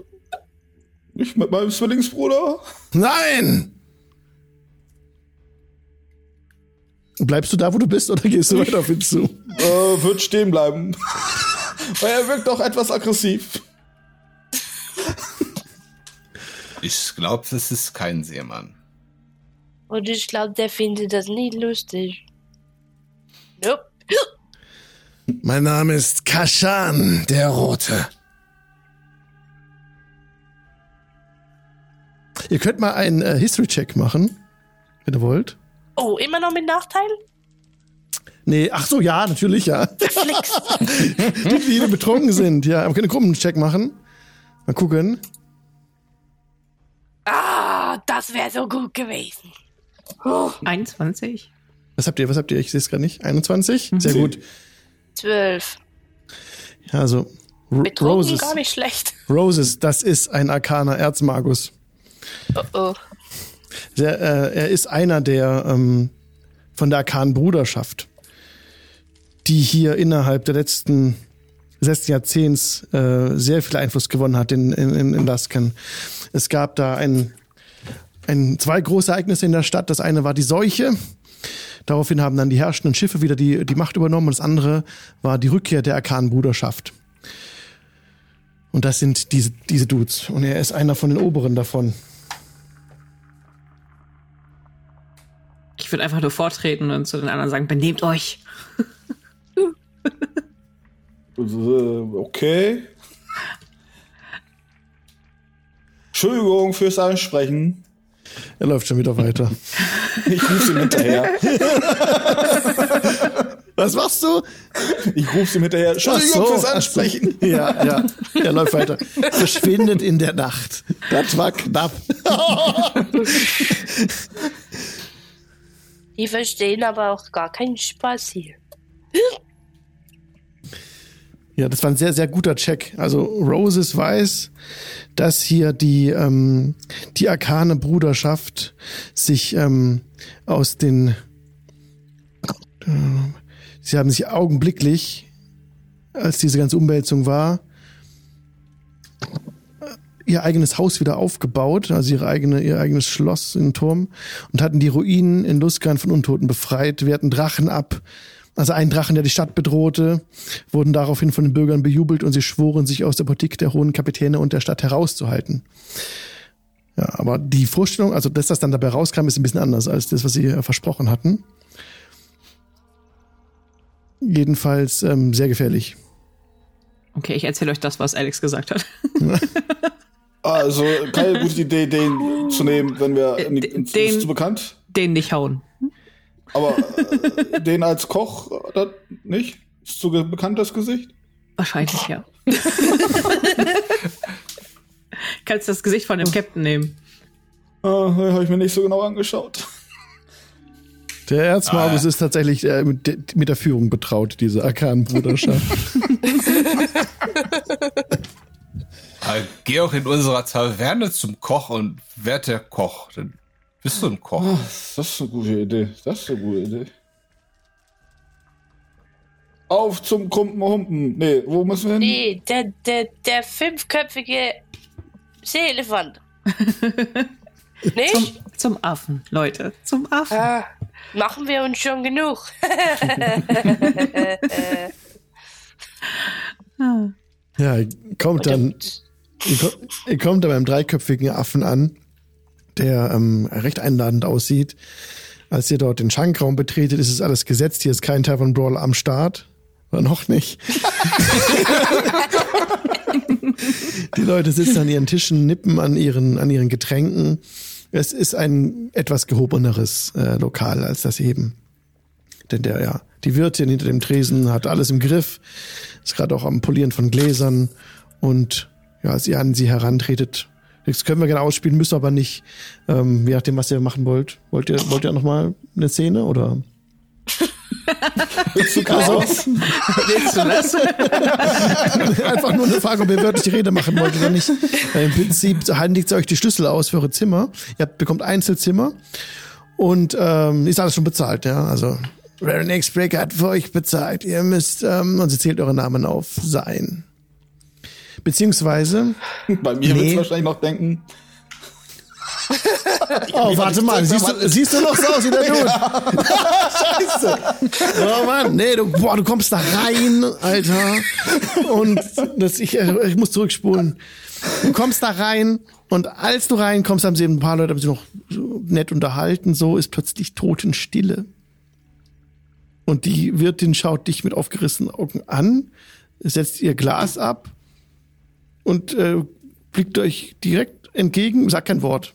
Ich mit meinem Zwillingsbruder? Nein! Bleibst du da, wo du bist, oder gehst du weiter auf ihn zu? Äh, wird stehen bleiben. *laughs* Weil er wirkt doch etwas aggressiv. Ich glaube, das ist kein Seemann. Und ich glaube, der findet das nicht lustig. Nope. Mein Name ist Kashan, der Rote. Ihr könnt mal einen äh, History-Check machen, wenn ihr wollt. Oh, immer noch mit Nachteil? Nee, ach so, ja, natürlich, ja. *laughs* Die, die betrunken sind, ja. Aber können einen Gruppencheck machen. Mal gucken. ah, das wäre so gut gewesen. Oh, 21. Was habt ihr, was habt ihr? Ich sehe es gerade nicht. 21? Sehr Zehn. gut. zwölf. Ja, also R Betrunken Roses. gar nicht schlecht. Roses, das ist ein arkaner Erzmagus. Oh, oh. Der, äh, er ist einer der ähm, von der arkanen Bruderschaft, die hier innerhalb der letzten letzten Jahrzehnts äh, sehr viel Einfluss gewonnen hat in, in, in in Lasken. Es gab da ein, ein, zwei große Ereignisse in der Stadt. Das eine war die Seuche. Daraufhin haben dann die herrschenden Schiffe wieder die, die Macht übernommen. Und das andere war die Rückkehr der arkanen Bruderschaft. Und das sind diese, diese Dudes. Und er ist einer von den Oberen davon. Ich würde einfach nur vortreten und zu den anderen sagen, benehmt euch. Äh, Okay. Entschuldigung fürs Ansprechen. Er läuft schon wieder weiter. *laughs* Ich rufe ihm hinterher. *laughs* Was machst du? Ich rufe ihm hinterher. Entschuldigung fürs Ansprechen. Ja, ja. Er läuft weiter. Verschwindet in der Nacht. Das war knapp. *laughs* Die verstehen aber auch gar keinen Spaß hier. Ja, das war ein sehr, sehr guter Check. Also Roses weiß, dass hier die, ähm, die arkane Bruderschaft sich ähm, aus den äh, sie haben sich augenblicklich, als diese ganze Umwälzung war, ihr eigenes Haus wieder aufgebaut, also ihre eigene, ihr eigenes Schloss in Turm und hatten die Ruinen in Luskan von Untoten befreit, wehrten Drachen ab. Also ein Drachen, der die Stadt bedrohte, wurden daraufhin von den Bürgern bejubelt und sie schworen, sich aus der Politik der hohen Kapitäne und der Stadt herauszuhalten. Ja, aber die Vorstellung, also dass das dann dabei rauskam, ist ein bisschen anders als das, was sie äh, versprochen hatten. Jedenfalls ähm, sehr gefährlich. Okay, ich erzähle euch das, was Alex gesagt hat. *laughs* Also, keine gute Idee, den zu nehmen, wenn wir. Äh, den- ist zu bekannt? Den nicht hauen. Aber äh, den als Koch äh, das nicht? Ist ge- bekannt das Gesicht? Wahrscheinlich, ja. *laughs* Kannst das Gesicht von dem Captain nehmen. Ah, habe ich mir nicht so genau angeschaut. Der Erzmagus ist tatsächlich äh, mit, mit der Führung betraut, diese Arkanenbruderschaft. *laughs* Äh, geh auch in unserer Taverne zum Koch und werd der Koch. Dann bist du ein Koch. Ah, Das ist eine gute Idee. Das ist eine gute Idee. Auf zum Krumpen Humpen. Nee, wo müssen wir hin? Nee, der, der, der fünfköpfige Seeelefant. *laughs* Nicht? Zum, zum Affen, Leute. Zum Affen. Ah, machen wir uns schon genug. *laughs* Ja, kommt dann, ihr, ko- ihr kommt dann beim dreiköpfigen Affen an, der ähm, recht einladend aussieht. Als ihr dort den Schankraum betretet, ist es alles gesetzt. Hier ist kein von Brawl am Start. Oder noch nicht. *laughs* Die Leute sitzen an ihren Tischen, nippen an ihren, an ihren Getränken. Es ist ein etwas gehobeneres äh, Lokal als das eben. Denn der, ja, die Wirtin hinter dem Tresen hat alles im Griff, ist gerade auch am Polieren von Gläsern und ja, als ihr an sie herantretet, das können wir gerne ausspielen, müssen aber nicht, ähm, je nachdem, was ihr machen wollt. Wollt ihr, wollt ihr noch mal eine Szene oder? *laughs* Willst du Chaos? Willst du das? *laughs* Einfach nur eine Frage, ob ihr wirklich die Rede machen wollt oder nicht. Im Prinzip handigt euch die Schlüssel aus für eure Zimmer. Ihr habt, bekommt Einzelzimmer und ähm, ist alles schon bezahlt, ja. Also Raren X-Breaker hat für euch bezahlt. Ihr müsst, ähm, und sie zählt eure Namen auf, sein. Beziehungsweise, Bei mir Nee. willst du wahrscheinlich noch denken. *laughs* oh, warte mal, siehst du, siehst du noch so aus wie der *laughs* Dude? *laughs* Scheiße. Oh Mann, nee, du, boah, du kommst da rein, Alter. Und das, ich, ich muss zurückspulen. Du kommst da rein und als du reinkommst, haben sie ein paar Leute haben sich noch nett unterhalten, so ist plötzlich Totenstille. Und die Wirtin schaut dich mit aufgerissenen Augen an, setzt ihr Glas ab und äh, blickt euch direkt entgegen, sagt kein Wort.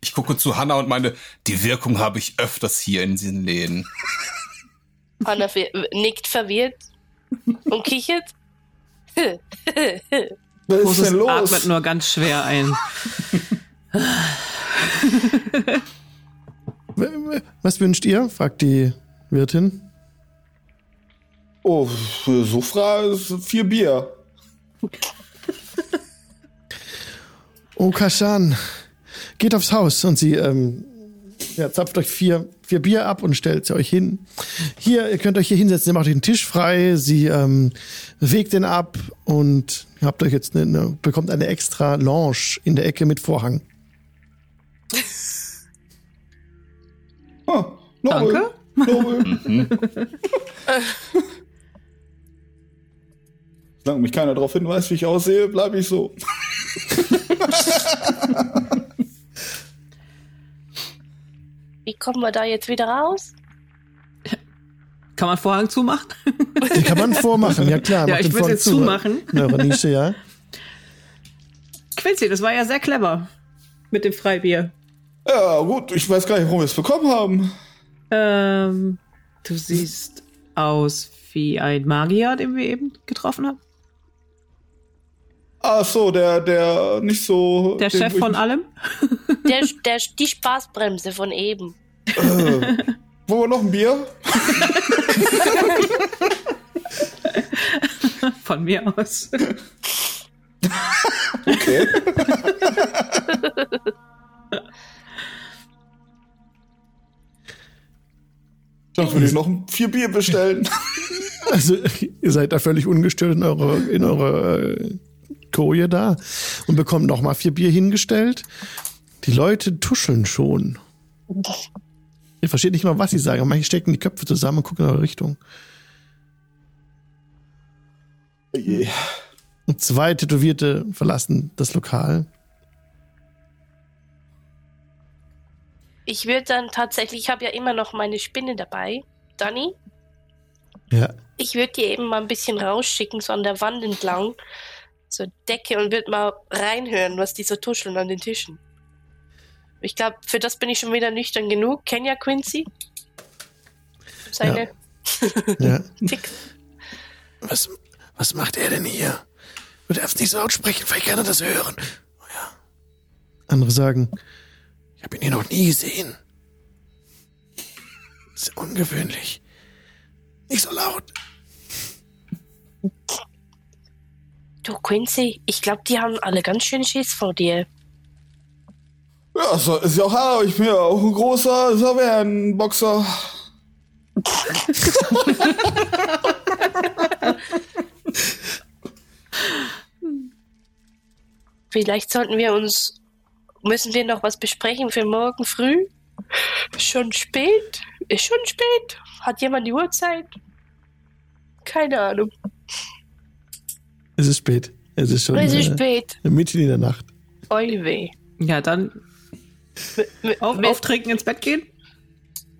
Ich gucke zu Hannah und meine, die Wirkung habe ich öfters hier in diesen Läden. Hanna nickt verwirrt und kichert. *laughs* Was ist denn los? atmet nur ganz schwer ein. *laughs* Was wünscht ihr? fragt die Wirtin. Oh, für Sofra ist vier Bier. Oh, Kashan, geht aufs Haus und sie ähm, ja, zapft euch vier, vier Bier ab und stellt sie euch hin. Hier, ihr könnt euch hier hinsetzen, ihr macht euch den Tisch frei, sie ähm, wegt den ab und ihr habt euch jetzt eine, eine, bekommt eine extra Lounge in der Ecke mit Vorhang. Nobel. Danke. Nobel. *laughs* Solange mich keiner darauf hinweist, wie ich aussehe, bleibe ich so. *laughs* Wie kommen wir da jetzt wieder raus? Kann man Vorhang zumachen? Den kann man vormachen, ja klar. Ja, ich Vorhang jetzt zu. zumachen. In eurer Nische, ja. Quincy, das war ja sehr clever. Mit dem Freibier. Ja, gut, ich weiß gar nicht, warum wir es bekommen haben. Ähm, du siehst aus wie ein Magier, den wir eben getroffen haben. Ach so, der, der nicht so. Der Chef von allem. Der, der, die Spaßbremse von eben. Äh, wollen wir noch ein Bier? Von mir aus. Okay. Dann würde ich noch ein vier Bier bestellen. Also ihr seid da völlig ungestört in eurer in eurer äh, Koje da und bekommt noch mal vier Bier hingestellt. Die Leute tuscheln schon. Ihr versteht nicht mal, was sie sagen. Manche stecken die Köpfe zusammen und gucken in eure Richtung. Je. Und zwei Tätowierte verlassen das Lokal. Ich würde dann tatsächlich, ich habe ja immer noch meine Spinne dabei. Danny, Ja. ich würde die eben mal ein bisschen rausschicken, so an der Wand entlang. Zur Decke und würde mal reinhören, was die so tuscheln an den Tischen. Ich glaube, für das bin ich schon wieder nüchtern genug. Kennt ja Quincy? Seine ja. *laughs* Tick. Was, was macht er denn hier? Du darfst nicht so laut sprechen, vielleicht kann er das hören. Oh ja. Andere sagen, ich habe ihn hier noch nie gesehen. Das ist ungewöhnlich. Nicht so laut. *laughs* Du Quincy, ich glaube, die haben alle ganz schön Schiss vor dir. Ja, so, ist ja auch klar, ich bin ja auch ein großer Savern-Boxer. *laughs* Vielleicht sollten wir uns. Müssen wir noch was besprechen für morgen früh? Schon spät? Ist schon spät? Hat jemand die Uhrzeit? Keine Ahnung. Es ist spät. Es ist schon Es ist äh, spät. mitten in der Nacht. Oi weh. Ja, dann auf, auftrinken ins Bett gehen.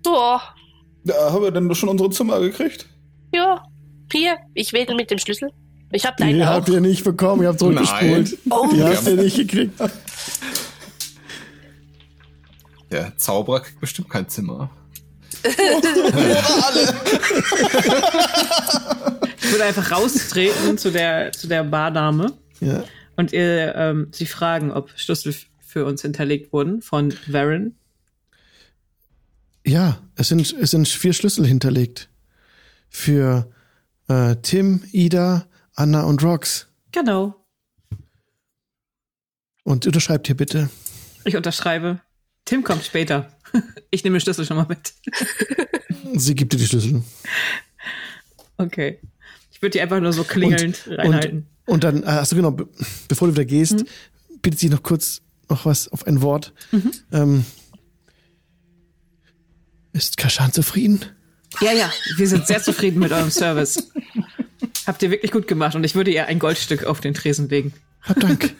Boah. Ja, haben wir denn schon unsere Zimmer gekriegt? Ja. Hier, ich wedel mit dem Schlüssel. Ich hab deinen Die auch. habt ihr nicht bekommen, ihr habt zurückgespult. Oh, Die habt ihr nicht gekriegt. Der Zauberer kriegt bestimmt kein Zimmer. *laughs* *laughs* Ich würde einfach raustreten zu der, zu der Bardame Ja. und ihr, ähm, sie fragen, ob Schlüssel für uns hinterlegt wurden von Varen. Ja, es sind, es sind vier Schlüssel hinterlegt. Für äh, Tim, Ida, Anna und Rox. Genau. Und unterschreibt hier bitte. Ich unterschreibe. Tim kommt später. *laughs* Ich nehme den Schlüssel schon mal mit. Sie gibt dir die Schlüssel. Okay. Ich würde die einfach nur so klingelnd reinhalten. Und, und dann, achso genau, be bevor du wieder gehst, bittet sie noch kurz noch was auf ein Wort. Ähm, ist Kashan zufrieden? Ja, ja, wir sind sehr zufrieden mit eurem Service. Habt ihr wirklich gut gemacht und ich würde ihr ein Goldstück auf den Tresen legen. Hab Dank.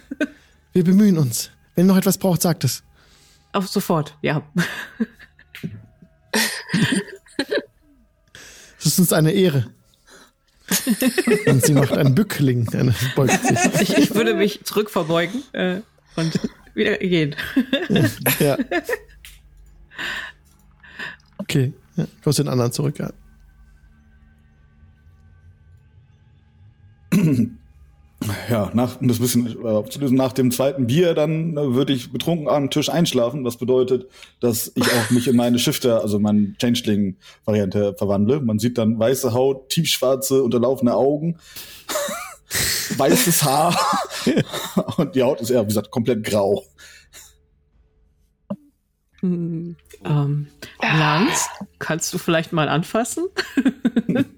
Wir bemühen uns. Wenn ihr noch etwas braucht, sagt es. Auf sofort, ja. Es ist uns eine Ehre. *laughs* Und sie macht einen Bückling. Eine beugt sich. Ich, ich würde mich zurückverbeugen äh, und wieder gehen. *laughs* Ja. Okay. Ja, kommst den anderen zurück, ja. *clears throat* Ja, nach, um das bisschen äh, aufzulösen, nach dem zweiten Bier dann äh, würde ich betrunken am Tisch einschlafen, was bedeutet, dass ich auch mich in meine Shifter, also meine Changeling-Variante verwandle. Man sieht dann weiße Haut, tiefschwarze, unterlaufene Augen, *laughs* weißes Haar *laughs* und die Haut ist eher, wie gesagt, komplett grau. Hm, ähm, Lance, kannst du vielleicht mal anfassen? *laughs*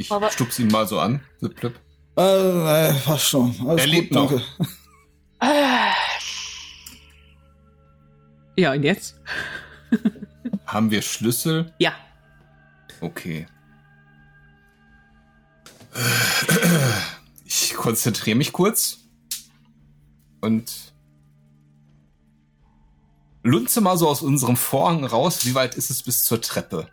Ich stups ihn mal so an. Blip, blip. Äh, äh, fast schon. Alles Er gut, lebt noch. danke. Ah, Ja, und jetzt? *laughs* Haben wir Schlüssel? Ja. Okay. Ich konzentriere mich kurz und lunze mal so aus unserem Vorhang raus. Wie weit ist es bis zur Treppe?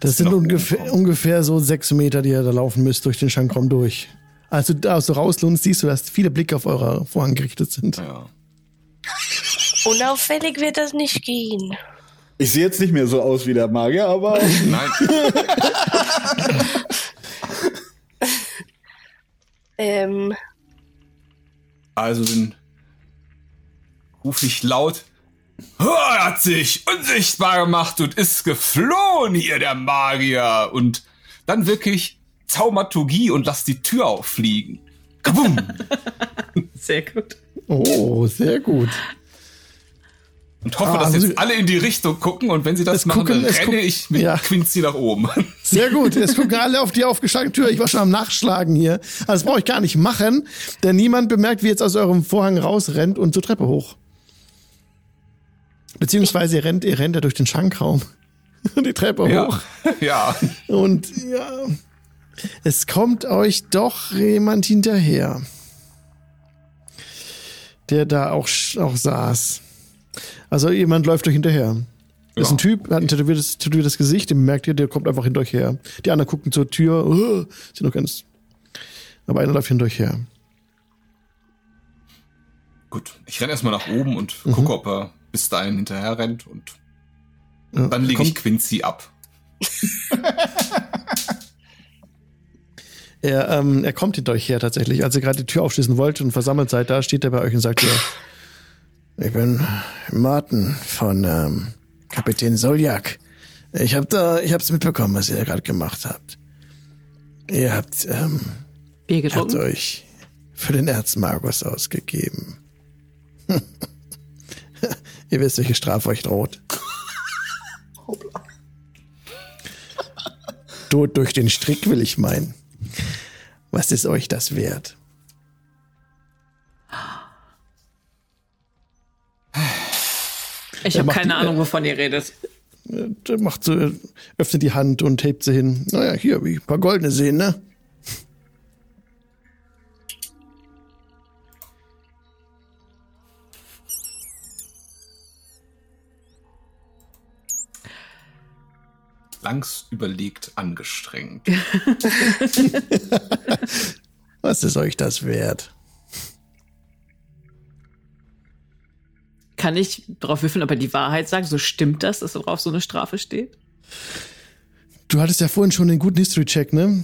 Das sind noch ungefähr, ungefähr so sechs Meter, die ihr da laufen müsst durch den Schankraum durch. Als du da so rauslunst, siehst du, dass viele Blicke auf eurer Vorhang gerichtet sind. Ja. unauffällig wird das nicht gehen. Ich sehe jetzt nicht mehr so aus wie der Magier, aber Nein, *laughs* Ähm, also dann rufe ich laut. "Oh, Er hat sich unsichtbar gemacht und ist geflohen hier, der Magier. Und dann wirklich Zaumaturgie und lass die Tür auffliegen. Kabum! *laughs* Sehr gut. Oh, sehr gut. Und hoffe, Ah, dass muss jetzt alle in die Richtung gucken und wenn sie das Es machen, gucken- dann es renne gucken- ich mit ja. Quincy nach oben. *laughs* Sehr gut. Jetzt gucken alle auf die aufgeschlagene Tür. Ich war schon am Nachschlagen hier. Also das brauche ich gar nicht machen, denn niemand bemerkt, wie jetzt aus eurem Vorhang rausrennt und zur Treppe hoch. Beziehungsweise ihr rennt, ihr rennt ja durch den Schankraum. Und *laughs* die Treppe hoch. ja. Und ja, es kommt euch doch jemand hinterher. Der da auch, auch saß. Also jemand läuft euch hinterher. Das ist Ja. ein Typ, hat ein tätowiertes, tätowiertes Gesicht, den merkt ihr, der kommt einfach hinter euch her. Die anderen gucken zur Tür, uh, sind noch ganz. Aber einer läuft hinter euch her. Gut, ich renne erstmal nach oben und gucke, ob er bis dahin hinterher rennt und Ja, dann lege ich Quincy ab. *laughs* Er, ähm, er kommt hinter euch her tatsächlich. Als ihr gerade die Tür aufschließen wollt und versammelt seid, da steht er bei euch und sagt ihr, ich bin Martin von ähm, Kapitän Soljak. Ich hab da, ich hab's mitbekommen, was ihr gerade gemacht habt. Ihr habt, ähm, Bier habt getrunken? euch für den Erzmagus ausgegeben. *laughs* ihr wisst, welche Strafe euch droht. *laughs* Tod durch den Strick will ich meinen. Was ist euch das wert? Ich habe keine die- Ahnung, wovon ihr redet. Macht so, öffnet die Hand und hebt sie hin. Naja, hier, wie ein paar goldene sehen, ne? Langs überlegt, angestrengt. *laughs* Was ist euch das wert? Kann ich drauf würfeln, ob er die Wahrheit sagt? So stimmt das, dass da drauf so eine Strafe steht? Du hattest ja vorhin schon den guten History-Check, ne?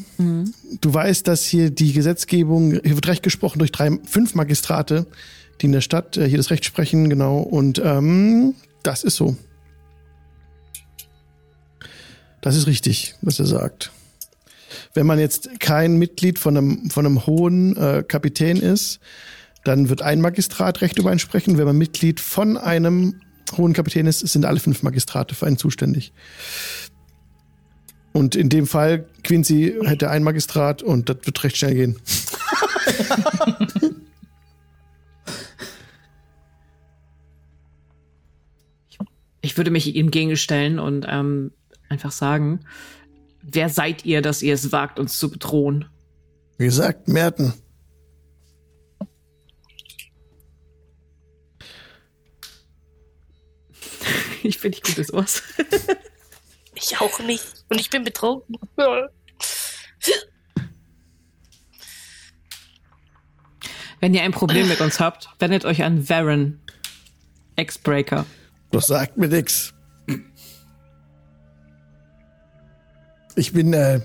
Du weißt, dass hier die Gesetzgebung, hier wird Recht gesprochen durch drei, fünf Magistrate, die in der Stadt äh, hier das Recht sprechen, genau. Und ähm, das ist so. Das ist richtig, was er sagt. Wenn man jetzt kein Mitglied von einem, von einem hohen äh, Kapitän ist, dann wird ein Magistrat Recht über einen sprechen. Wenn man Mitglied von einem hohen Kapitän ist, sind alle fünf Magistrate für einen zuständig. Und in dem Fall, Quincy hätte ein Magistrat und das wird recht schnell gehen. *laughs* Ich würde mich ihm gegenstellen und ähm, einfach sagen, wer seid ihr, dass ihr es wagt, uns zu bedrohen? Wie gesagt, Merten. *laughs* Ich finde nicht gut des Ohrs. *laughs* Ich auch nicht. Und ich bin betrunken. Wenn ihr ein Problem mit uns habt, wendet euch an Varen, Ex-Breaker. Das sagt mir nix. Ich bin äh,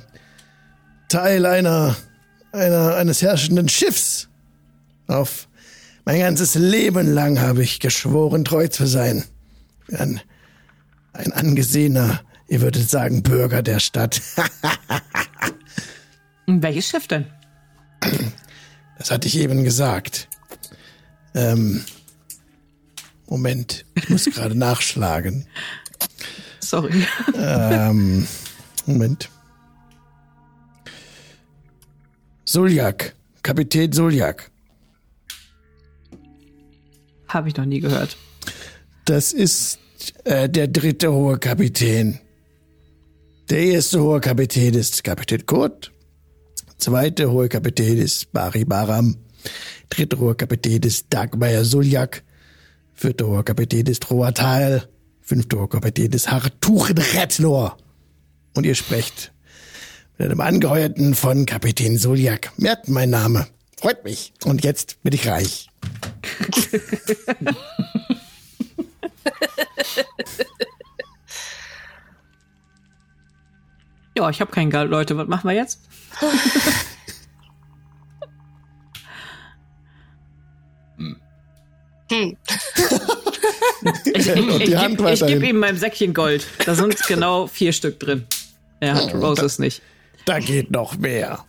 Teil einer, einer eines herrschenden Schiffs Auf mein ganzes Leben lang habe ich geschworen, treu zu sein. Ein, ein angesehener, ihr würdet sagen, Bürger der Stadt. *laughs* Welches Schiff denn? Das hatte ich eben gesagt. Ähm, Moment, ich muss *laughs* gerade nachschlagen. Sorry. Ähm, Moment. Suljak, Kapitän Suljak. Habe ich noch nie gehört. Das ist äh, der dritte hohe Kapitän. Der erste hohe Kapitän ist Kapitän Kurt. Zweite hohe Kapitän ist Bari Baram. Dritte hohe Kapitän ist Dagmeier Suljak. Vierte hohe Kapitän ist Roatal. Fünfte hohe Kapitän ist Hartuchen Retnor. Und ihr sprecht mit einem Angeheuerten von Kapitän Suljak. Merkt mein Name. Freut mich. Und jetzt bin ich reich. *laughs* Ja, ich habe kein Geld, Leute. Was machen wir jetzt? Hm. *laughs* Ich, ich, ich, geb- ich gebe ihm mein Säckchen Gold. Da sind genau vier Stück drin. Er hat Roses nicht. Da geht noch mehr.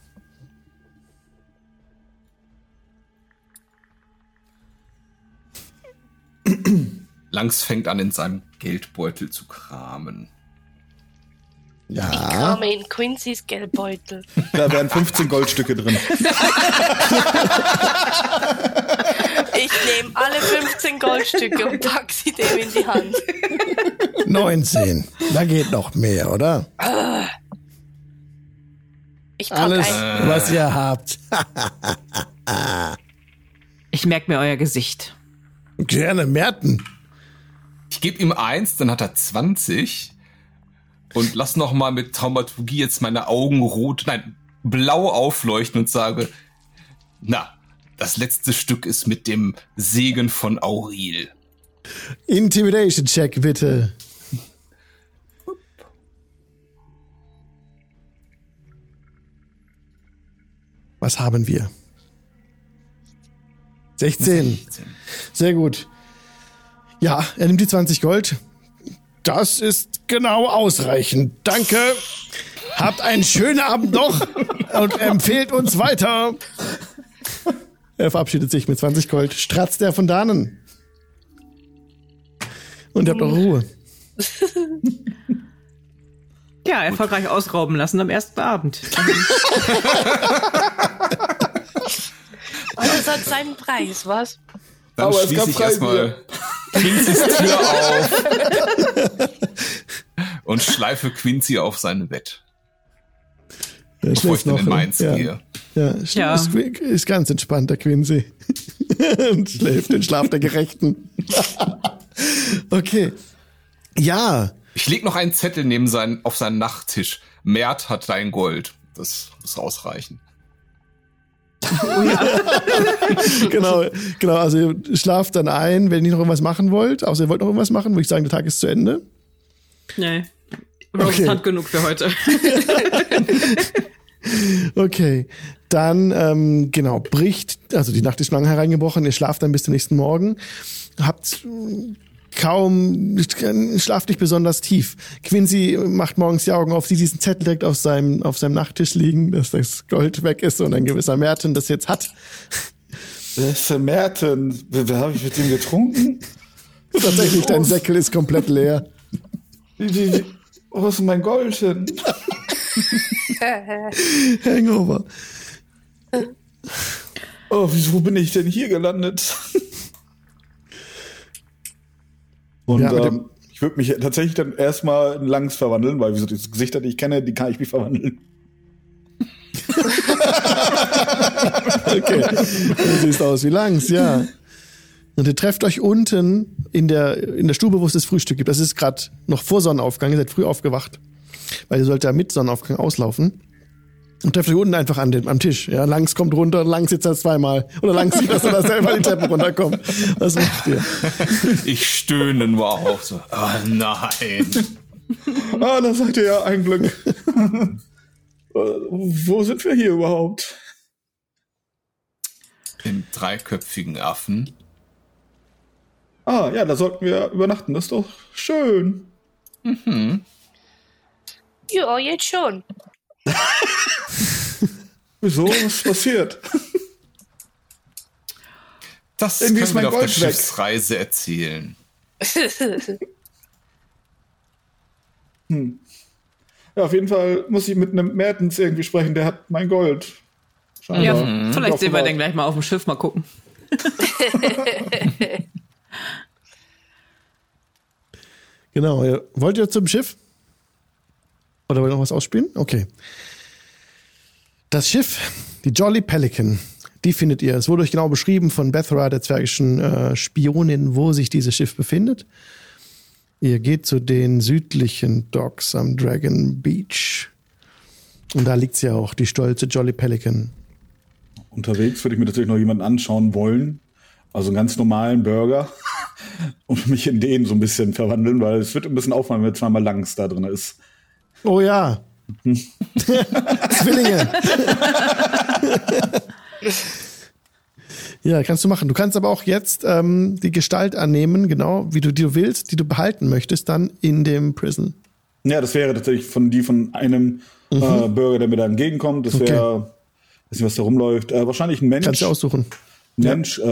Langs fängt an, in seinem Geldbeutel zu kramen. Ich Ja, krame in Quincy's Geldbeutel. Da wären 15 Goldstücke drin. Ich nehme alle 15 Goldstücke und pack sie dem in die Hand. 19. Da geht noch mehr, oder? Ich Alles, ein. was ihr habt. Ich merke mir euer Gesicht. Gerne, Merten. Ich gebe ihm eins, dann hat er 20 und lass noch mal mit Traumaturgie jetzt meine Augen rot, nein, blau aufleuchten und sage, na, das letzte Stück ist mit dem Segen von Auril. Intimidation Check, bitte. Was haben wir? 16. Sehr gut. Ja, er nimmt die 20 Gold. Das ist genau ausreichend. Danke. Habt einen schönen Abend noch und empfehlt uns weiter. Er verabschiedet sich mit 20 Gold. Stratzt er von dannen. Und ihr habt eure Ruhe. Ja, erfolgreich ausrauben lassen am ersten Abend. *laughs* Alles hat seinen Preis, was? Dann Aber es schließe ich erstmal Quincy's Tür *laughs* auf und schleife Quincy auf sein Bett, Er bevor ich schläft dann in noch, Mainz ja. gehe. Ja, Ja. Ist, ist ganz entspannt, der Quincy. *laughs* Und schläft den Schlaf der Gerechten. *laughs* okay. Ja, Ich leg noch einen Zettel neben seinen, auf seinen Nachttisch. Mert hat dein Gold. Das muss ausreichen. *laughs* genau, genau. Also ihr schlaft dann ein, wenn ihr noch irgendwas machen wollt. Außer ihr wollt noch irgendwas machen, würde ich sagen, der Tag ist zu Ende. Nee. Roses Okay. hat genug für heute. *laughs* Okay, dann ähm, genau bricht, also die Nacht ist schon lange hereingebrochen. Ihr schlaft dann bis zum nächsten Morgen, habt kaum schlaft nicht besonders tief. Quincy macht morgens die Augen auf, sieht diesen Zettel direkt auf seinem auf seinem Nachttisch liegen, dass das Gold weg ist und ein gewisser Merten das jetzt hat. Wer Merten? Wer habe ich mit dem getrunken? *laughs* Tatsächlich, dein Säckel ist komplett leer. Wie, wie, wie, wo ist mein Gold hin? *laughs* Hangover. Oh, wieso bin ich denn hier gelandet? Und Ja, ähm, ich würde mich tatsächlich dann erstmal in Langs verwandeln, weil wieso diese Gesichter, die ich kenne, die kann ich mich verwandeln. *laughs* Okay. Du siehst aus wie Langs, ja. Und ihr trefft euch unten in der, in der Stube, wo es das Frühstück gibt. Das ist gerade noch vor Sonnenaufgang. Ihr seid früh aufgewacht. Weil ihr sollt ja mit Sonnenaufgang auslaufen. Und trefft euch unten einfach an dem, am Tisch. Ja, Langs kommt runter, Langs sitzt da zweimal. Oder Langs sieht, dass er da selber die Treppe runterkommt. Was macht ihr? Ich stöhne nur auf. So, oh nein. Ah, da seid ihr ja ein Glück. Wo sind wir hier überhaupt? Im dreiköpfigen Affen. Ah, ja, da sollten wir übernachten. Das ist doch schön. Ja, jetzt schon. *laughs* Wieso? Was ist passiert? Das Irgendwie können ist mein wir auf der Gold weg. Schiffsreise erzählen. *laughs* Ja, auf jeden Fall muss ich mit einem Mertens irgendwie sprechen. Der hat mein Gold. Ja, Scheinbar. vielleicht sehen wir den gleich mal auf dem Schiff mal gucken. *laughs* Genau. ja. Wollt ihr zum Schiff? Oder wollt ihr noch was ausspielen? Okay. Das Schiff, die Jolly Pelican, die findet ihr. Es wurde euch genau beschrieben von Bethra, der zwergischen äh, Spionin, wo sich dieses Schiff befindet. Ihr geht zu den südlichen Docks am Dragon Beach. Und da liegt sie auch, die stolze Jolly Pelican. Unterwegs würde ich mir natürlich noch jemanden anschauen wollen. Also einen ganz normalen Burger. *laughs* Und mich in den so ein bisschen verwandeln, weil es wird ein bisschen auffallen, wenn zweimal Langs da drin ist. Oh ja. *laughs* Zwillinge. ja, kannst du machen. Du kannst aber auch jetzt ähm, die Gestalt annehmen, genau, wie du du willst, die du behalten möchtest, dann in dem Prison. Ja, das wäre tatsächlich von die von einem äh, Burger, der mir da entgegenkommt. Das Mhm. Okay. wäre, weiß nicht, was da rumläuft. Äh, wahrscheinlich ein Mensch. Kannst du aussuchen. Mensch, äh,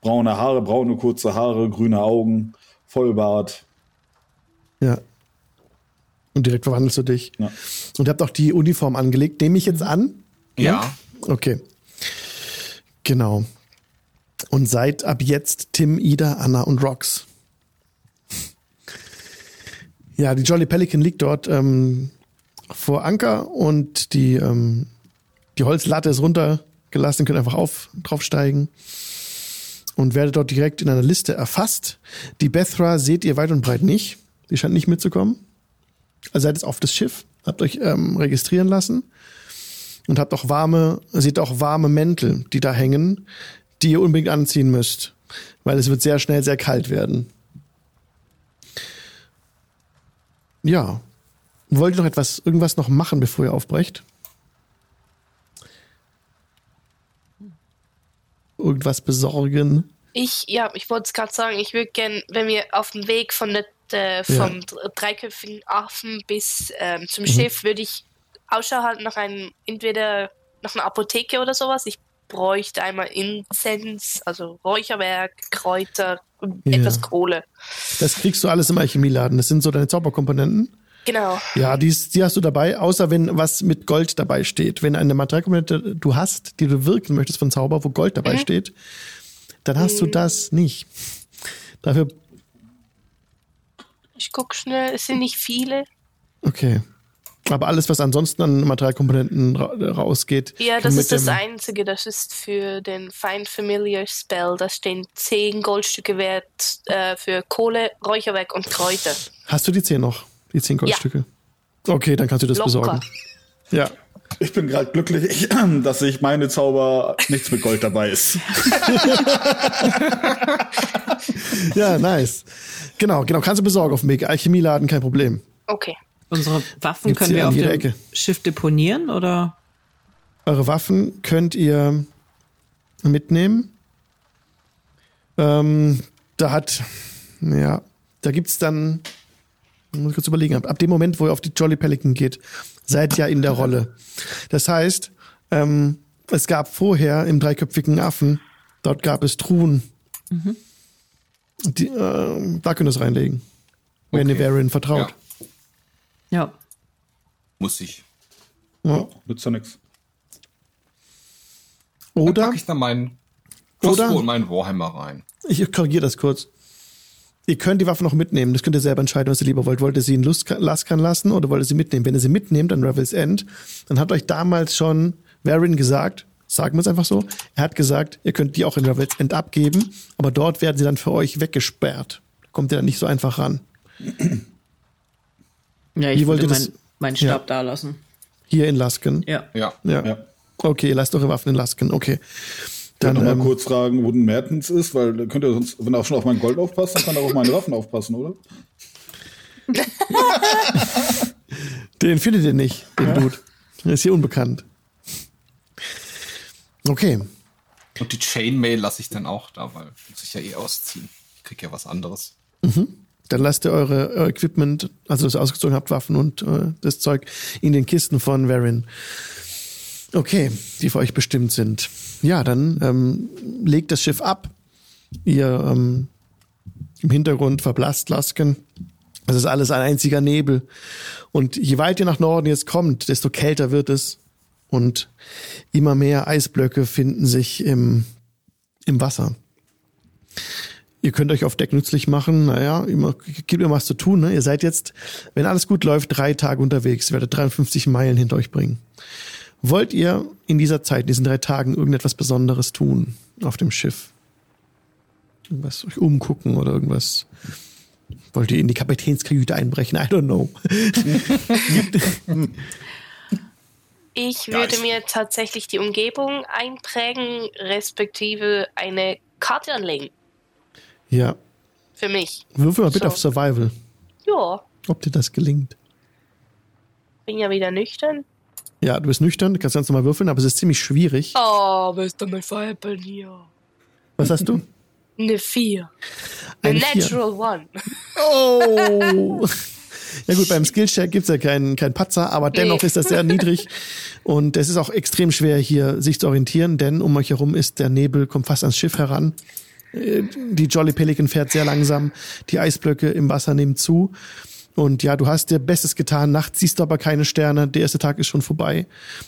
braune Haare, braune kurze Haare, grüne Augen, Vollbart. Ja. Und direkt verwandelst du dich. Ja. Und ihr habt auch die Uniform angelegt. Nehme ich jetzt an? Ja. Okay. Genau. Und seid ab jetzt Tim, Ida, Anna und Rox. Ja, die Jolly Pelican liegt dort ähm, vor Anker und die, ähm, die Holzlatte ist runtergelassen, ihr könnt einfach auf, draufsteigen und werdet dort direkt in einer Liste erfasst. Die Bethra seht ihr weit und breit nicht. Die scheint nicht mitzukommen. Also seid jetzt auf das Schiff, habt euch ähm, registrieren lassen und habt auch warme, seht auch warme Mäntel, die da hängen, die ihr unbedingt anziehen müsst, weil es wird sehr schnell sehr kalt werden. Ja. Wollt ihr noch etwas, irgendwas noch machen, bevor ihr aufbrecht? Irgendwas besorgen? Ich, ja, ich wollte es gerade sagen, ich würde gern, wenn wir auf dem Weg von der, äh, vom dr- dreiköpfigen Affen bis ähm, zum Schiff, würde ich Ausschau halten nach einem, entweder nach einer Apotheke oder sowas. Ich bräuchte einmal Inzens, also Räucherwerk, Kräuter und Ja. etwas Kohle. Das kriegst du alles im Alchemieladen. Das sind so deine Zauberkomponenten. Genau. Ja, die, ist- die hast du dabei, außer wenn was mit Gold dabei steht. Wenn eine Materialkomponente du hast, die du wirken möchtest von Zauber, wo Gold dabei steht, dann hast du das nicht. Dafür, Ich guck schnell, es sind nicht viele. okay. Aber alles, was ansonsten an Materialkomponenten ra rausgeht. Ja, das ist das Einzige. Das ist für den Find Familiar Spell. Da stehen 10 Goldstücke wert äh, für Kohle, Räucherwerk und Kräuter. Hast du die zehn noch? Die zehn Goldstücke? Okay, dann kannst du das Locker. besorgen. Ja. Ich bin gerade glücklich, *clears throat* dass ich meine Zauber nichts mit Gold dabei ist. *laughs* Ja, nice. Genau, genau, kannst du besorgen auf dem Weg. Alchemieladen, kein Problem. Okay. Unsere Waffen Gibt's können wir auf jeder dem Ecke. Schiff deponieren oder? Eure Waffen könnt ihr mitnehmen. Ähm, da hat, ja, da gibt's dann, muss ich kurz überlegen, ab, ab dem Moment, wo ihr auf die Jolly Pelican geht, seid ihr in der Rolle. Das heißt, ähm, es gab vorher im dreiköpfigen Affen, dort gab es Truhen. Die, äh, da könnt ihr es reinlegen. Wenn ihr Okay. Varian vertraut. Ja, Ja. muss ich. Ja. Nützt ja nix. Dann Oder? packe ich da meinen Oder- Crossbow und meinen Warhammer rein. Ich korrigiere das kurz. Ihr könnt die Waffe noch mitnehmen. Das könnt ihr selber entscheiden, was ihr lieber wollt. Wollt ihr sie in Lust Laskan lassen oder wollt ihr sie mitnehmen? Wenn ihr sie mitnehmt an Revel's End, dann hat euch damals schon Varin gesagt, sagen wir es einfach so, er hat gesagt, ihr könnt die auch in Revel's End abgeben, aber dort werden sie dann für euch weggesperrt. Da kommt ihr dann nicht so einfach ran. *clears throat* Ja, Wie ich wollt wollte mein, meinen Stab da lassen. Hier in Lasken. Ja. Ja. Ja. Ja. Okay, ihr lasst eure Waffen in Lasken. Okay. Dann noch mal ähm, kurz fragen, wo ein Mertens ist, weil dann könnt ihr sonst, wenn er auch schon auf mein Gold aufpasst, dann kann er auch auf meine Waffen aufpassen, oder? *laughs* Den findet ihr nicht, den Dude. Der ist hier unbekannt. Okay. Und die Chainmail lasse ich dann auch da, weil muss ich ja eh ausziehen. Ich krieg ja was anderes. Dann lasst ihr eure, euer Equipment, also das ihr ausgezogen habt, Waffen und äh, das Zeug in den Kisten von Varin. Okay, die für euch bestimmt sind. Ja, dann ähm, legt das Schiff ab. Ihr ähm, im Hintergrund verblasst Lasken. Das ist alles ein einziger Nebel. Und je weit ihr nach Norden jetzt kommt, desto kälter wird es. Und immer mehr Eisblöcke finden sich im, im Wasser. Ihr könnt euch auf Deck nützlich machen. Naja, immer, gibt immer was zu tun. Ne? Ihr seid jetzt, wenn alles gut läuft, drei Tage unterwegs. Ihr werdet 53 Meilen hinter euch bringen. Wollt ihr in dieser Zeit, in diesen drei Tagen, irgendetwas Besonderes tun auf dem Schiff? Irgendwas euch umgucken oder irgendwas? Wollt ihr in die Kapitänskajüte einbrechen? I don't know. *laughs* Ich würde mir tatsächlich die Umgebung einprägen, respektive eine Karte anlegen. ja, Für mich. würfel mal bitte So. auf Survival, Ja, ob dir das gelingt. bin ja wieder nüchtern. Ja, du bist nüchtern, du kannst ganz normal würfeln, aber es ist ziemlich schwierig. Oh, willst du mich veräppeln hier? Was hast du? Eine 4. Eine Eine Vier. Natural One. Oh! *laughs* Ja gut, beim Skillshare gibt's ja keinen kein Patzer, aber dennoch Nee. ist das sehr niedrig. *laughs* Und es ist auch extrem schwer, hier sich zu orientieren, denn um euch herum ist der Nebel, kommt fast ans Schiff heran. Äh, Die Jolly Pelican fährt sehr langsam, die Eisblöcke im Wasser nehmen zu. Und ja, du hast dir Bestes getan, nachts siehst du aber keine Sterne, der erste Tag ist schon vorbei,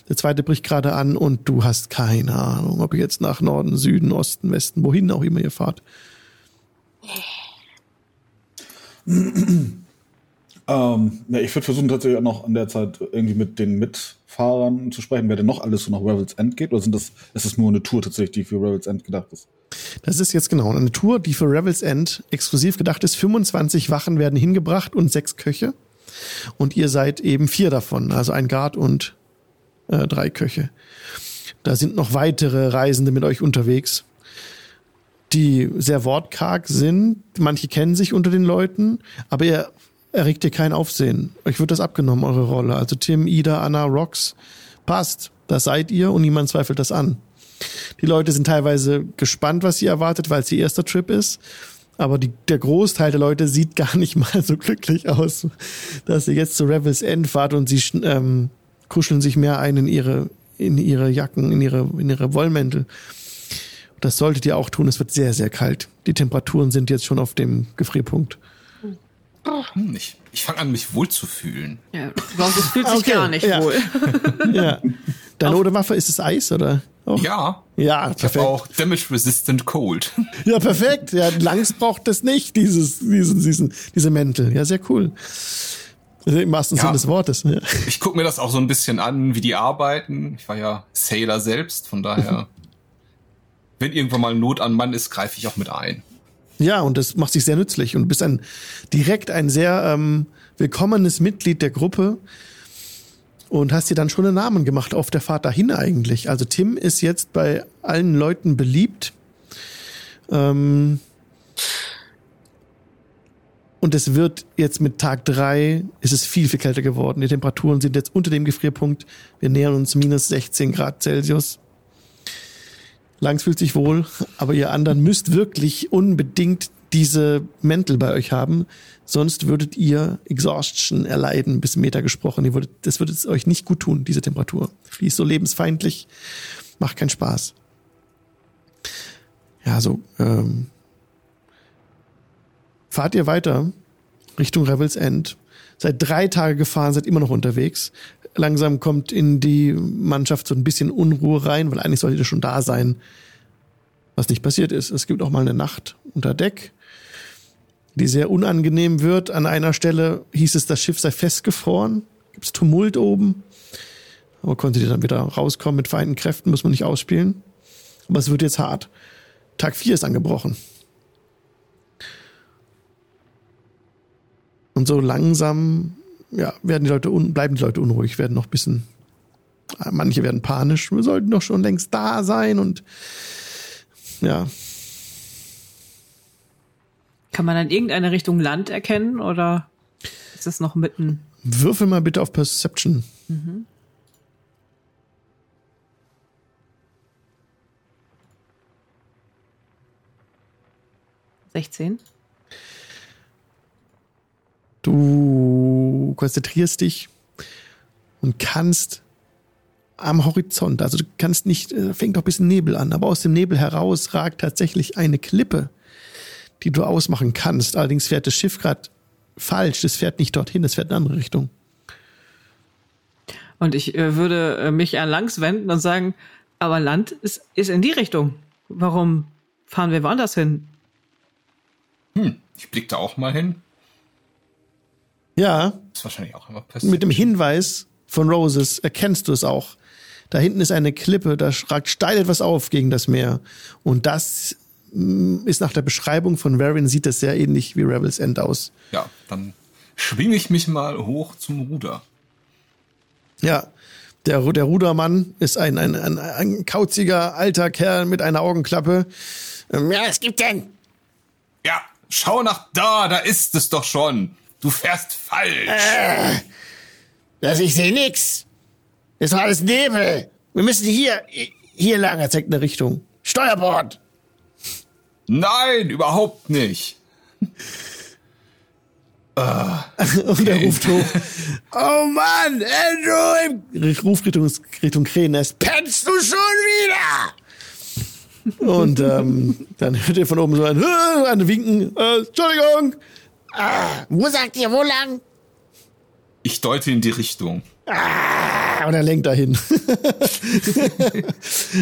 der zweite bricht gerade an und du hast keine Ahnung, ob ihr jetzt nach Norden, Süden, Osten, Westen, wohin auch immer ihr fahrt. *clears throat* Ähm, ja, ich würde versuchen tatsächlich auch noch an der Zeit irgendwie mit den Mitfahrern zu sprechen, wer denn noch alles so nach Revel's End geht. Oder sind das, ist das nur eine Tour tatsächlich, die für Revel's End gedacht ist? Das ist jetzt genau eine Tour, die für Revel's End exklusiv gedacht ist. 25 Wachen werden hingebracht und sechs Köche. Und ihr seid eben vier davon, also ein Guard und äh, drei Köche. Da sind noch weitere Reisende mit euch unterwegs, die sehr wortkarg sind. Manche kennen sich unter den Leuten, aber ihr erregt ihr kein Aufsehen. Euch wird das abgenommen, eure Rolle. Also Tim, Ida, Anna, Rox, passt. Das seid ihr und niemand zweifelt das an. Die Leute sind teilweise gespannt, was sie erwartet, weil es ihr erster Trip ist. Aber die, der Großteil der Leute sieht gar nicht *laughs* mal so glücklich aus, dass ihr jetzt zu Rebels End fahrt und sie ähm, kuscheln sich mehr ein in ihre, in ihre Jacken, in ihre, in ihre Wollmäntel. Das solltet ihr auch tun. Es wird sehr, sehr kalt. Die Temperaturen sind jetzt schon auf dem Gefrierpunkt. Hm, ich ich fange an, mich wohl zu fühlen. Ja, Rose fühlt sich *laughs* Okay, gar nicht ja. wohl. Ja. *laughs* Deine Odewaffe ist es Eis, oder? Auch? Ja, Ja, ich habe perfekt. auch Damage Resistant Cold. *laughs* Ja, perfekt. Ja, Langs braucht das nicht, dieses, diesen, diesen, diese Mäntel. Ja, sehr cool. Also Im wahrsten Ja. Sinne des Wortes. Ja. Ich gucke mir das auch so ein bisschen an, wie die arbeiten. Ich war ja Sailor selbst, von daher, *laughs* wenn irgendwann mal Not an Mann ist, greife ich auch mit ein. ja, und das macht sich sehr nützlich und du bist ein direkt ein sehr ähm, willkommenes Mitglied der Gruppe und hast dir dann schon einen Namen gemacht auf der Fahrt dahin eigentlich. Also Tim ist jetzt bei allen Leuten beliebt. Ähm, und es wird jetzt mit Tag drei ist es viel, viel kälter geworden. Die Temperaturen sind jetzt unter dem Gefrierpunkt. Wir nähern uns minus 16 Grad Celsius. Langs fühlt sich wohl, aber ihr anderen müsst wirklich unbedingt diese Mäntel bei euch haben, sonst würdet ihr Exhaustion erleiden, bis Meter gesprochen. Ihr würdet, das würde es euch nicht gut tun, diese Temperatur. Die ist so lebensfeindlich, macht keinen Spaß. Ja, so, ähm, fahrt ihr weiter Richtung Revel's End. Seit drei Tage gefahren, seid immer noch unterwegs. Langsam kommt in die Mannschaft so ein bisschen Unruhe rein, weil eigentlich solltet ihr schon da sein, was nicht passiert ist. Es gibt auch mal eine Nacht unter Deck, die sehr unangenehm wird. An einer Stelle hieß es, das Schiff sei festgefroren. Gibt es Tumult oben. Aber konntet ihr dann wieder rauskommen mit vereinten Kräften, muss man nicht ausspielen. Aber es wird jetzt hart. Tag 4 ist angebrochen. Und so langsam ja, werden die Leute un bleiben die Leute unruhig, werden noch ein bisschen, manche werden panisch, wir sollten doch schon längst da sein und ja, kann man in irgendeine Richtung Land erkennen oder ist das noch mitten? Würfel mal bitte auf Perception. Mhm. Sechzehn. Du konzentrierst dich und kannst am Horizont, also du kannst nicht, äh, fängt doch ein bisschen Nebel an, aber aus dem Nebel heraus ragt tatsächlich eine Klippe die du ausmachen kannst. Allerdings fährt das Schiff gerade falsch, das fährt nicht dorthin, das fährt in eine andere Richtung. Und ich äh, würde äh, mich an Langs wenden und sagen, aber Land ist, ist in die Richtung. Warum fahren wir woanders hin? Hm, ich blick da auch mal hin. Ja, Ist wahrscheinlich auch immer passiert. mit dem Hinweis von Roses erkennst du es auch. Da hinten ist eine Klippe, da ragt steil etwas auf gegen das Meer. Und das ist nach der Beschreibung von Varian, sieht das sehr ähnlich wie Rebels End aus. Ja, dann schwinge ich mich mal hoch zum Ruder. Ja, der, der Rudermann ist ein, ein, ein, ein kauziger alter Kerl mit einer Augenklappe. Ähm, Ja, es gibt denn. Ja, schau nach da, da ist es doch schon. Du fährst falsch. Also ich sehe nix. Es war alles Nebel. Wir müssen hier, hier lang, er zeigt eine Richtung. Steuerbord. Nein, überhaupt nicht. *laughs* Und er ruft hoch. *laughs* Oh Mann, Andrew! Ich ruf Richtung, Richtung Krähennest. Pennst du schon wieder? Und ähm, dann hört ihr von oben so ein, *laughs* ein Winken. Äh, Entschuldigung. Ah, wo sagt ihr, wo lang? Ich deute in die Richtung. Ah, und er lenkt dahin.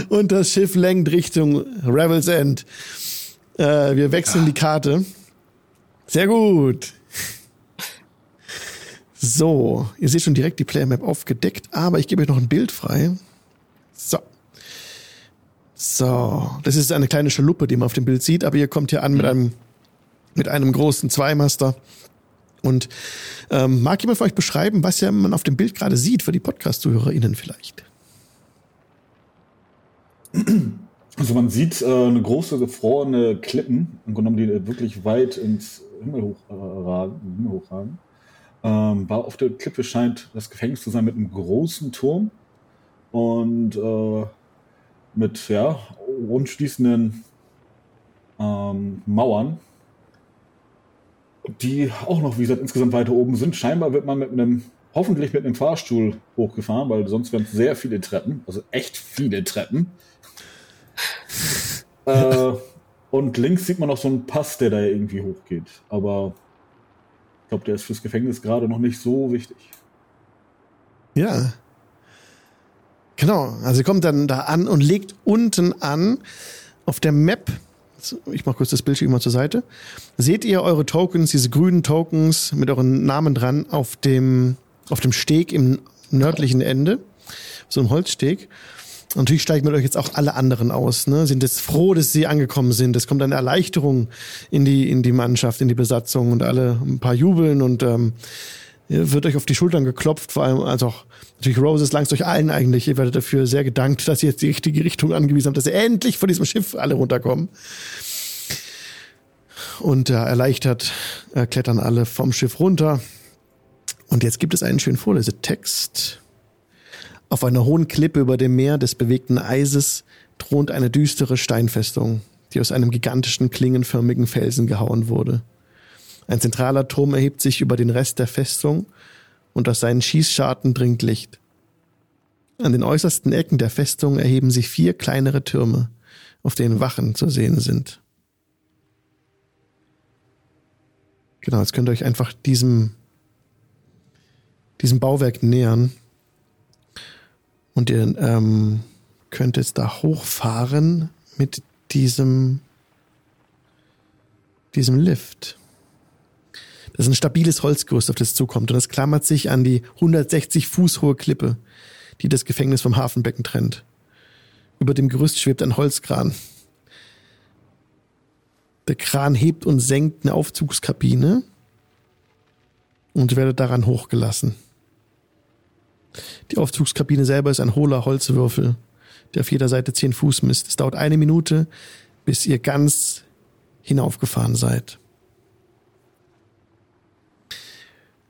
und das Schiff lenkt Richtung Rebels End. Äh, wir wechseln die Karte. Sehr gut. So, ihr seht schon direkt die Player Map aufgedeckt, aber ich gebe euch noch ein Bild frei. So. So, das ist eine kleine Schaluppe, die man auf dem Bild sieht, aber ihr kommt hier an mit einem mit einem großen Zweimaster. Und ähm, mag jemand von euch beschreiben, was ja man auf dem Bild gerade sieht, für die Podcast-ZuhörerInnen vielleicht? Also man sieht äh, eine große gefrorene Klippen, im genommen, die wirklich weit ins Himmel hochragen. Himmel hochragen. Ähm, auf der Klippe scheint das Gefängnis zu sein mit einem großen Turm und äh, mit ja rundschließenden ähm, Mauern, die auch noch, wie gesagt, insgesamt weiter oben sind. Scheinbar wird man mit einem, hoffentlich mit einem Fahrstuhl hochgefahren, weil sonst wären es sehr viele Treppen, also echt viele Treppen. *laughs* äh, und links sieht man noch so einen Pass, der da irgendwie hochgeht. Aber ich glaube, der ist fürs Gefängnis gerade noch nicht so wichtig. Ja. Genau, also ihr kommt dann da an und legt unten an auf der Map, ich mach kurz das Bildschirm mal zur Seite, seht ihr eure Tokens, diese grünen Tokens mit euren Namen dran auf dem, auf dem Steg im nördlichen Ende, so einem Holzsteg. Natürlich steigen mit euch jetzt auch alle anderen aus, ne? Sind jetzt froh, dass sie angekommen sind. Es kommt eine Erleichterung in die, in die Mannschaft, in die Besatzung und alle ein paar jubeln und ähm, wird euch auf die Schultern geklopft, vor allem als auch natürlich Roses langs euch allen eigentlich. Ihr werdet dafür sehr gedankt, dass ihr jetzt die richtige Richtung angewiesen habt, dass ihr endlich von diesem Schiff alle runterkommen. Und äh, erleichtert äh, klettern alle vom Schiff runter. Und jetzt gibt es einen schönen Vorlesetext. Auf einer hohen Klippe über dem Meer des bewegten Eises thront eine düstere Steinfestung, die aus einem gigantischen klingenförmigen Felsen gehauen wurde. Ein zentraler Turm erhebt sich über den Rest der Festung und aus seinen Schießscharten dringt Licht. An den äußersten Ecken der Festung erheben sich vier kleinere Türme, auf denen Wachen zu sehen sind. Genau, jetzt könnt ihr euch einfach diesem, diesem Bauwerk nähern. Und ihr ähm, könnt jetzt da hochfahren mit diesem, diesem Lift. Das ist ein stabiles Holzgerüst, auf das zukommt. Und das klammert sich an die 160 Fuß hohe Klippe, die das Gefängnis vom Hafenbecken trennt. Über dem Gerüst schwebt ein Holzkran. Der Kran hebt und senkt eine Aufzugskabine und werdet daran hochgelassen. Die Aufzugskabine selber ist ein hohler Holzwürfel, der auf jeder Seite 10 Fuß misst. Es dauert eine Minute, bis ihr ganz hinaufgefahren seid.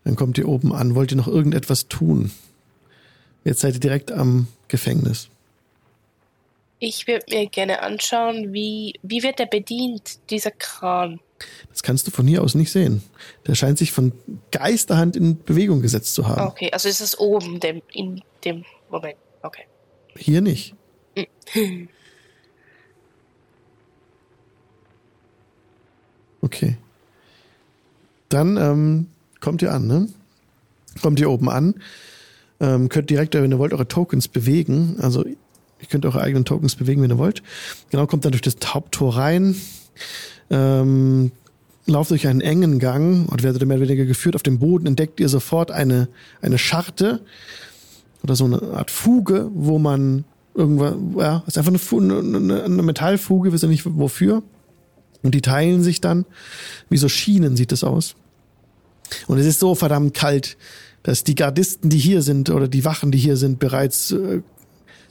Dann kommt ihr oben an. Wollt ihr noch irgendetwas tun? Jetzt seid ihr direkt am Gefängnis. Ich würde mir gerne anschauen, wie, wie wird der bedient, dieser Kran? Das kannst du von hier aus nicht sehen. Der scheint sich von Geisterhand in Bewegung gesetzt zu haben. Okay, also ist es oben dem, in dem Moment. Okay. Hier nicht. Okay. Dann ähm, kommt ihr an, ne? Kommt ihr oben an. Ähm, könnt direkt, wenn ihr wollt, eure Tokens bewegen. Also ihr könnt eure eigenen Tokens bewegen, wenn ihr wollt. Genau, kommt dann durch das Haupttor rein. Ähm, lauft durch einen engen Gang und werdet mehr oder weniger geführt. Auf dem Boden entdeckt ihr sofort eine, eine Scharte oder so eine Art Fuge, wo man irgendwas, ja, ist einfach eine, eine, eine Metallfuge, wisst ihr nicht wofür. Und die teilen sich dann. Wie so Schienen sieht das aus. Und es ist so verdammt kalt, dass die Gardisten, die hier sind, oder die Wachen, die hier sind, bereits äh,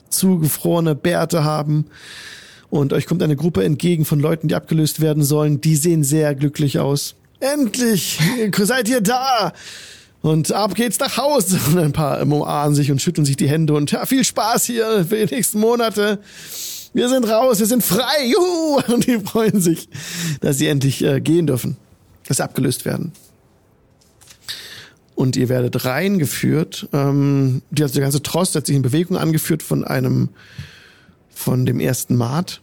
zugefrorene Bärte haben. Und euch kommt eine Gruppe entgegen von Leuten, die abgelöst werden sollen. Die sehen sehr glücklich aus. Endlich! Seid ihr da? Und ab geht's nach Hause. Und ein paar umarmen sich und schütteln sich die Hände und ja, viel Spaß hier für die nächsten Monate. Wir sind raus, wir sind frei. Juhu! *laughs* Und die freuen sich, dass sie endlich äh, gehen dürfen, dass sie abgelöst werden. Und ihr werdet reingeführt. Ähm, also der ganze Trost hat sich in Bewegung angeführt von einem, von dem ersten Maat.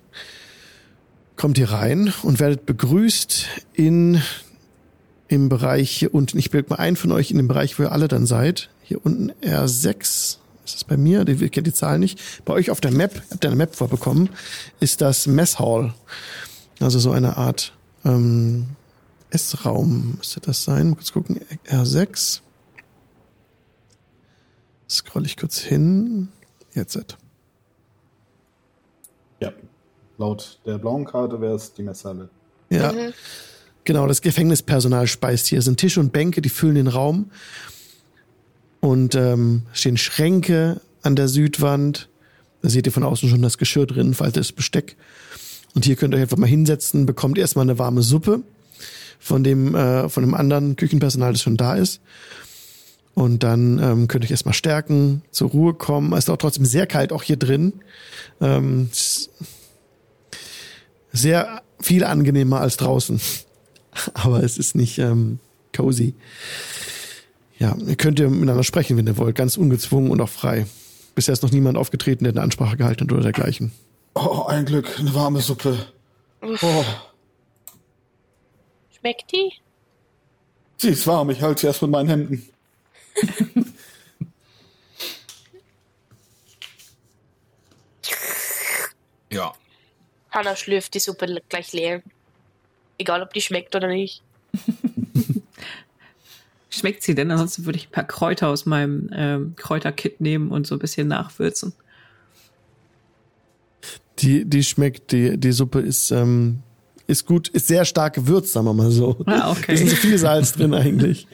Kommt ihr rein und werdet begrüßt in im Bereich hier unten. Ich bilde mal ein von euch in dem Bereich, wo ihr alle dann seid. Hier unten R6. Ist das bei mir? Ihr kennt die Zahl nicht. Bei euch auf der Map, habt ihr eine Map vorbekommen, ist das Messhall. Also so eine Art ähm, Essraum müsste das sein. Mal kurz gucken. R6. Scroll ich kurz hin. Jetzt. Ja. Laut der blauen Karte wäre es die Messhalle. Ja. Genau, das Gefängnispersonal speist hier. Es sind Tische und Bänke, die füllen den Raum. Und ähm, stehen Schränke an der Südwand. Da seht ihr von außen schon das Geschirr drin, faltes Besteck. Und hier könnt ihr euch einfach mal hinsetzen, bekommt erstmal eine warme Suppe von dem, äh, von dem anderen Küchenpersonal, das schon da ist. Und dann ähm, könnt ihr euch erstmal stärken, zur Ruhe kommen. Es ist auch trotzdem sehr kalt, auch hier drin. Ähm, sehr viel angenehmer als draußen. *laughs* Aber es ist nicht ähm, cozy. Ja, ihr könnt ihr miteinander sprechen, wenn ihr wollt, ganz ungezwungen und auch frei. Bisher ist noch niemand aufgetreten, der eine Ansprache gehalten hat oder dergleichen. Oh, ein Glück, eine warme Suppe. Oh, Schmeckt die? sie ist warm, ich halte sie erst mit meinen Händen. *laughs* Ja. Hanna schlürft die Suppe gleich leer. Egal, ob die schmeckt oder nicht. *laughs* Schmeckt sie denn? Ansonsten würde ich ein paar Kräuter aus meinem ähm, Kräuterkit nehmen und so ein bisschen nachwürzen. Die, die schmeckt, die, die Suppe ist, ähm, ist gut, ist sehr stark gewürzt, sagen wir mal so. Ah, Da ist okay. viel Salz *laughs* drin eigentlich.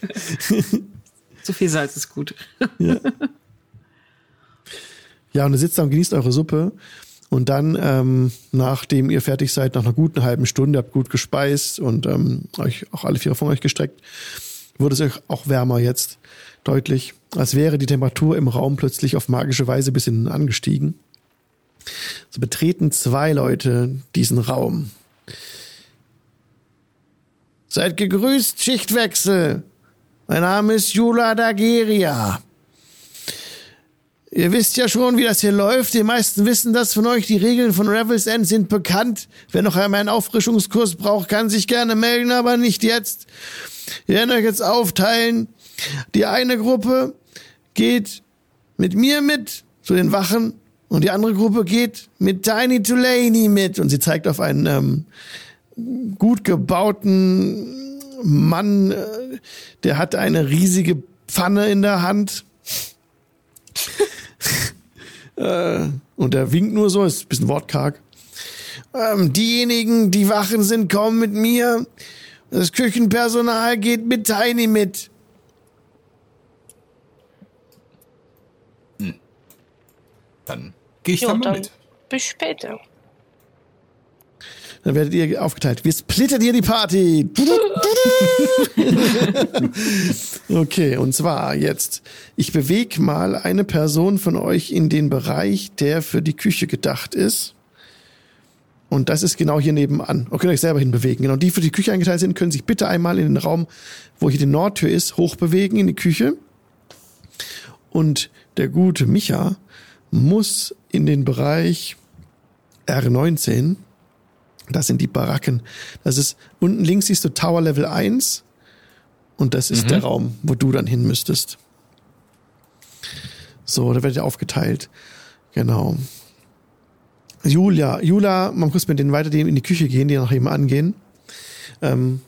Zu viel Salz ist gut. Ja, und ihr sitzt da und genießt eure Suppe. Und dann, ähm, nachdem ihr fertig seid, nach einer guten halben Stunde, habt gut gespeist und ähm, euch auch alle vier von euch gestreckt, wurde es euch auch wärmer jetzt. Deutlich. Als wäre die Temperatur im Raum plötzlich auf magische Weise ein bisschen angestiegen. So betreten zwei Leute diesen Raum. Seid gegrüßt, Schichtwechsel. Mein Name ist Jula Dageria. Ihr wisst ja schon, wie das hier läuft. Die meisten wissen das von euch. Die Regeln von Revel's End sind bekannt. Wer noch einmal einen Auffrischungskurs braucht, kann sich gerne melden, aber nicht jetzt. Wir werden euch jetzt aufteilen. Die eine Gruppe geht mit mir mit zu den Wachen und die andere Gruppe geht mit Tiny Tulaney mit. Und sie zeigt auf einen ähm, gut gebauten Mann, äh, der hat eine riesige Pfanne in der Hand. *laughs* äh, und der winkt nur so, ist ein bisschen wortkarg. Ähm, diejenigen, die Wachen sind, kommen mit mir. Das Küchenpersonal geht mit Tiny mit. Dann gehe ich Ja, da mal dann mit. bis später. Dann werdet ihr aufgeteilt. Wir splittern hier die Party. *laughs* okay, und zwar jetzt. Ich bewege mal eine Person von euch in den Bereich, der für die Küche gedacht ist. Und das ist genau hier nebenan. Und könnt euch selber hinbewegen. Genau, die für die Küche eingeteilt sind, können sich bitte einmal in den Raum, wo hier die Nordtür ist, hochbewegen in die Küche. Und der gute Micha muss in den Bereich R19. Das sind die Baracken. Das ist unten links siehst du Tower Level 1 und das ist Mhm. der Raum, wo du dann hin müsstest. So, da werdet ihr aufgeteilt. Genau. Julia, Julia, man muss mit denen weiter die in die Küche gehen, die nach eben angehen. Ähm,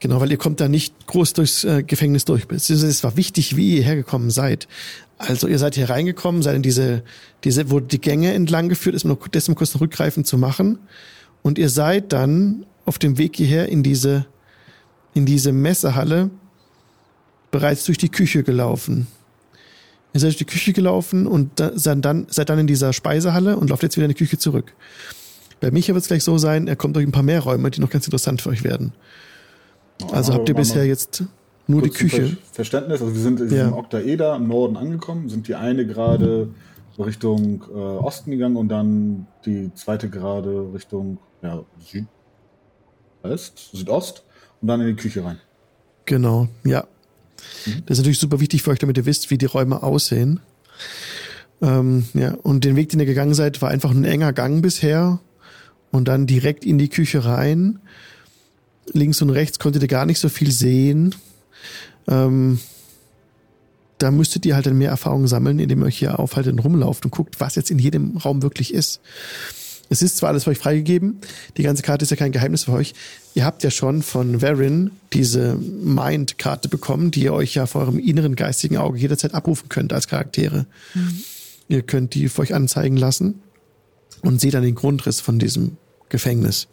genau, weil ihr kommt da nicht groß durchs äh, Gefängnis durch. Es war wichtig, wie ihr hergekommen seid. Also ihr seid hier reingekommen, seid in diese, diese, wo die Gänge entlang geführt ist, um noch dessen kurz ein Rückgreifen zu machen. Und ihr seid dann auf dem Weg hierher in diese, in diese Messehalle bereits durch die Küche gelaufen. Ihr seid durch die Küche gelaufen und da, seid, dann, seid dann in dieser Speisehalle und lauft jetzt wieder in die Küche zurück. Bei Micha wird es gleich so sein, er kommt durch ein paar mehr Räume, die noch ganz interessant für euch werden. Also habt ihr bisher jetzt nur die Küche. Ver Verständnis, also wir sind in Ja. diesem Oktaeder im Norden angekommen, sind die eine gerade Richtung äh, Osten gegangen und dann die zweite gerade Richtung ja, Südwest, Südost und dann in die Küche rein. Genau, ja. Das ist natürlich super wichtig für euch, damit ihr wisst, wie die Räume aussehen. Ähm, ja, und den Weg, den ihr gegangen seid, war einfach ein enger Gang bisher und dann direkt in die Küche rein. Links und rechts konntet ihr gar nicht so viel sehen. Ähm, da müsstet ihr halt dann mehr Erfahrung sammeln, indem ihr euch hier aufhaltet und rumlauft und guckt, was jetzt in jedem Raum wirklich ist. Es ist zwar alles für euch freigegeben, die ganze Karte ist ja kein Geheimnis für euch. Ihr habt ja schon von Varin diese Mind-Karte bekommen, die ihr euch ja vor eurem inneren geistigen Auge jederzeit abrufen könnt als Charaktere. Ihr könnt die für euch anzeigen lassen und seht dann den Grundriss von diesem Gefängnis.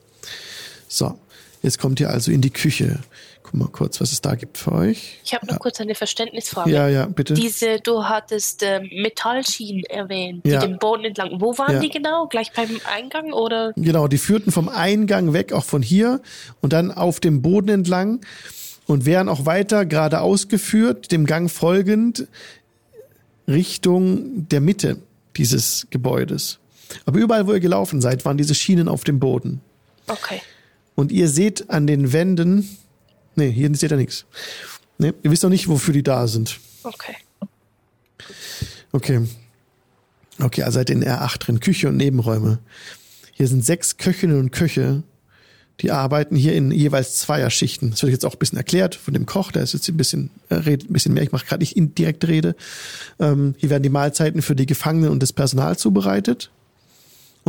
So, jetzt kommt ihr also in die Küche. Guck mal kurz, was es da gibt für euch. Ich habe noch kurz eine Verständnisfrage. Ja, ja, bitte. Diese, du hattest ähm, Metallschienen erwähnt, die Ja. den Boden entlang. Wo waren Ja. die genau? Gleich beim Eingang oder? Genau, die führten vom Eingang weg, auch von hier und dann auf dem Boden entlang und wären auch weiter geradeaus geführt, dem Gang folgend, Richtung der Mitte dieses Gebäudes. Aber überall, wo ihr gelaufen seid, waren diese Schienen auf dem Boden. Okay. Und ihr seht an den Wänden, nee, hier seht ihr nichts. Nee, ihr wisst noch nicht, wofür die da sind. Okay. Okay. Okay, also seid ihr in R8 drin, Küche und Nebenräume. Hier sind sechs Köchinnen und Köche, die arbeiten hier in jeweils Zweierschichten. Das wird jetzt auch ein bisschen erklärt von dem Koch, der ist jetzt ein bisschen, äh, redet ein bisschen mehr, ich mache gerade nicht indirekte Rede. Ähm, hier werden die Mahlzeiten für die Gefangenen und das Personal zubereitet.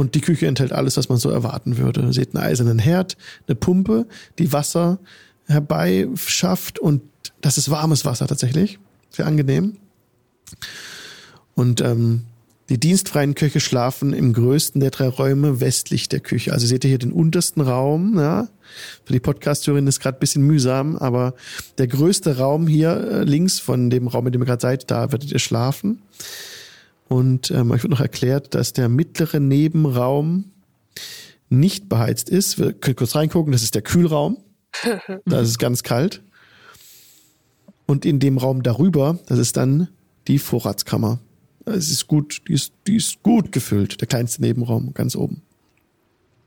Und die Küche enthält alles, was man so erwarten würde. Ihr seht einen eisernen Herd, eine Pumpe, die Wasser herbeischafft und das ist warmes Wasser tatsächlich. Sehr angenehm. Und ähm, die dienstfreien Köche schlafen im größten der drei Räume westlich der Küche. Also seht ihr hier den untersten Raum. Ja? Für die Podcast-Hörerin ist gerade ein bisschen mühsam, aber der größte Raum hier äh, links von dem Raum, in dem ihr gerade seid, da werdet ihr schlafen. Und ähm, euch wird noch erklärt, dass der mittlere Nebenraum nicht beheizt ist. Wir können kurz reingucken, das ist der Kühlraum. *laughs* Da ist es ganz kalt. Und in dem Raum darüber, das ist dann die Vorratskammer. Es ist gut, die ist, die ist gut gefüllt. Der kleinste Nebenraum ganz oben.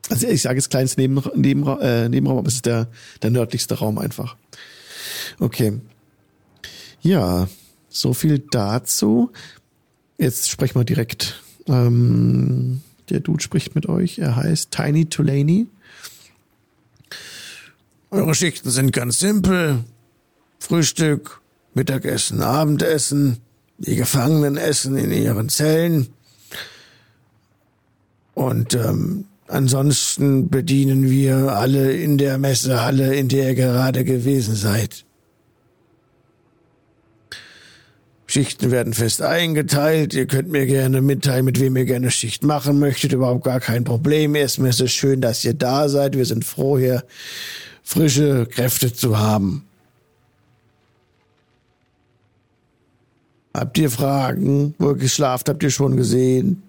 Also ich sage jetzt kleinste Neben, Nebenra äh, Nebenraum, aber es ist der, der nördlichste Raum einfach. Okay. Ja, so viel dazu. Jetzt sprechen wir direkt. Ähm, der Dude spricht mit euch. Er heißt Tiny Tulaney. Eure Schichten sind ganz simpel. Frühstück, Mittagessen, Abendessen. Die Gefangenen essen in ihren Zellen. Und ähm, ansonsten bedienen wir alle in der Messehalle, in der ihr gerade gewesen seid. Schichten werden fest eingeteilt. Ihr könnt mir gerne mitteilen, mit wem ihr gerne Schicht machen möchtet. Überhaupt gar kein Problem. Erstmal ist es schön, dass ihr da seid. Wir sind froh, hier frische Kräfte zu haben. Habt ihr Fragen? Wo ihr geschlafen habt ihr schon gesehen?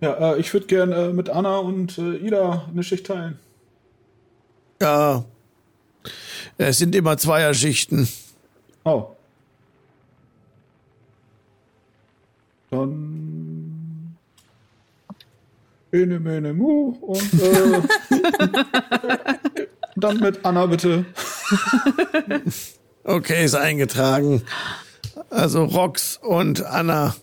Ja, äh, ich würde gern äh, mit Anna und äh, Ida eine Schicht teilen. Ja. Es sind immer Zweierschichten. Oh. Dann Ene, mene, mu und äh, *laughs* dann mit Anna bitte. Okay, ist eingetragen. Also Rox und Anna.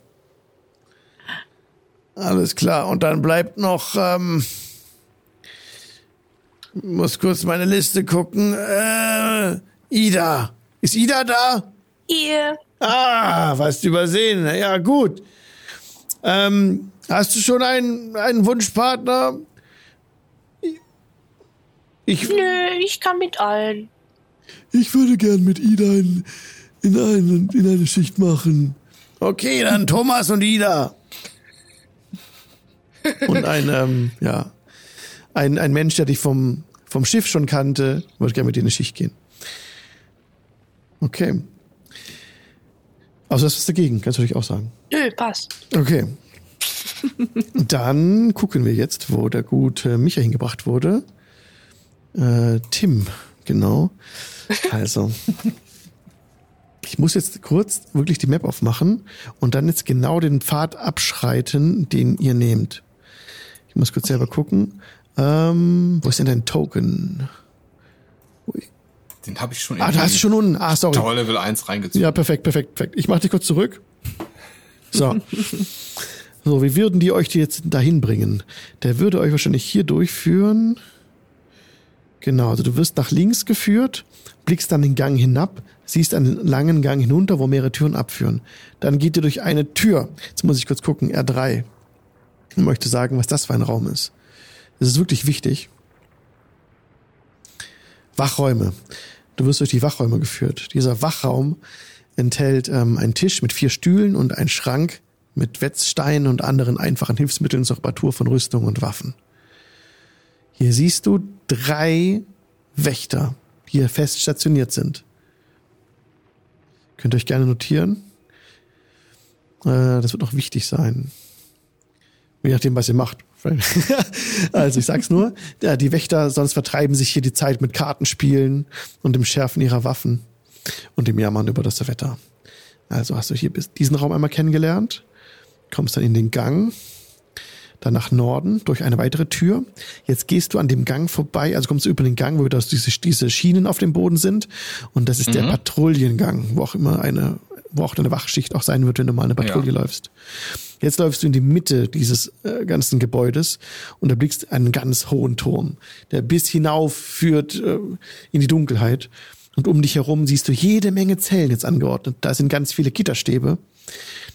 Alles klar. Und dann bleibt noch, ähm, muss kurz meine Liste gucken. Äh, Ida. Ist Ida da? Ihr. Ah, was übersehen. Ja, gut. Ähm, hast du schon einen, einen Wunschpartner? Ich, Nö, ich kann mit allen. ich würde gern mit Ida in, in, einen, in eine Schicht machen. Okay, dann Thomas und Ida. Und ein, ähm, ja, ein, ein Mensch, der dich vom, vom Schiff schon kannte, würde gerne mit dir in eine Schicht gehen. Okay. Also das ist dagegen, kannst du natürlich auch sagen. Nö, passt. Okay. *laughs* Dann gucken wir jetzt, wo der gute Micha hingebracht wurde. Äh, Tim, genau. Also. *laughs* Ich muss jetzt kurz wirklich die Map aufmachen und dann jetzt genau den Pfad abschreiten, den ihr nehmt. Ich muss kurz selber gucken. Ähm, wo ist denn dein Token? Den habe ich schon Ah, da hast du schon unten. Ah, sorry. Tower Level 1 reingezogen. Ja, perfekt, perfekt, perfekt. Ich mach dich kurz zurück. So. *laughs* So, wie würden die euch die jetzt dahin bringen? Der würde euch wahrscheinlich hier durchführen. Genau, also du wirst nach links geführt, blickst dann den Gang hinab, siehst einen langen Gang hinunter, wo mehrere Türen abführen. Dann geht ihr durch eine Tür. Jetzt muss ich kurz gucken, R3. Ich möchte sagen, was das für ein Raum ist. Das ist wirklich wichtig. Wachräume. Du wirst durch die Wachräume geführt. Dieser Wachraum enthält ähm, einen Tisch mit vier Stühlen und einen Schrank mit Wetzsteinen und anderen einfachen Hilfsmitteln zur Reparatur von Rüstung und Waffen. Hier siehst du drei Wächter, die hier fest stationiert sind. Könnt ihr euch gerne notieren. Äh, das wird noch wichtig sein. Je nachdem, was ihr macht. *laughs* also ich sag's nur, ja, die Wächter sonst vertreiben sich hier die Zeit mit Kartenspielen und dem Schärfen ihrer Waffen und dem Jammern über das Wetter. Also hast du hier bis diesen Raum einmal kennengelernt, kommst dann in den Gang, dann nach Norden durch eine weitere Tür. Jetzt gehst du an dem Gang vorbei, also kommst du über den Gang, wo diese, diese Schienen auf dem Boden sind und das ist der Patrouillengang, wo auch immer eine, wo auch eine Wachschicht auch sein wird, wenn du mal eine Patrouille Ja. läufst. Jetzt läufst du in die Mitte dieses äh, ganzen Gebäudes und da blickst einen ganz hohen Turm, der bis hinauf führt äh, in die Dunkelheit. Und um dich herum siehst du jede Menge Zellen jetzt angeordnet. Da sind ganz viele Gitterstäbe,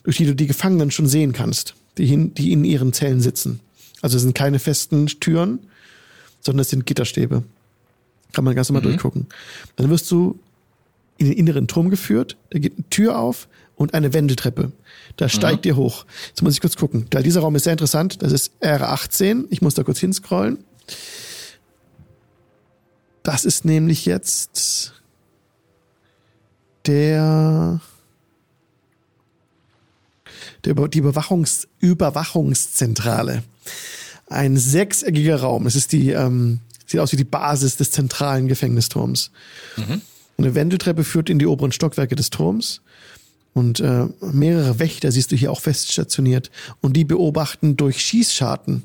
durch die du die Gefangenen schon sehen kannst, die, hin, die in ihren Zellen sitzen. Also es sind keine festen Türen, sondern es sind Gitterstäbe. Kann man ganz normal durchgucken. Dann wirst du in den inneren Turm geführt. Da geht eine Tür auf und eine Wendeltreppe. Da steigt ihr hoch. Jetzt muss ich kurz gucken. Weil dieser Raum ist sehr interessant. Das ist R18. Ich muss da kurz hinscrollen. Das ist nämlich jetzt der, der die Überwachungs, Überwachungszentrale. Ein sechseckiger Raum. Es ist die, ähm, sieht aus wie die Basis des zentralen Gefängnisturms. Eine Wendeltreppe führt in die oberen Stockwerke des Turms. Und äh, mehrere Wächter siehst du hier auch fest stationiert. Und die beobachten durch Schießscharten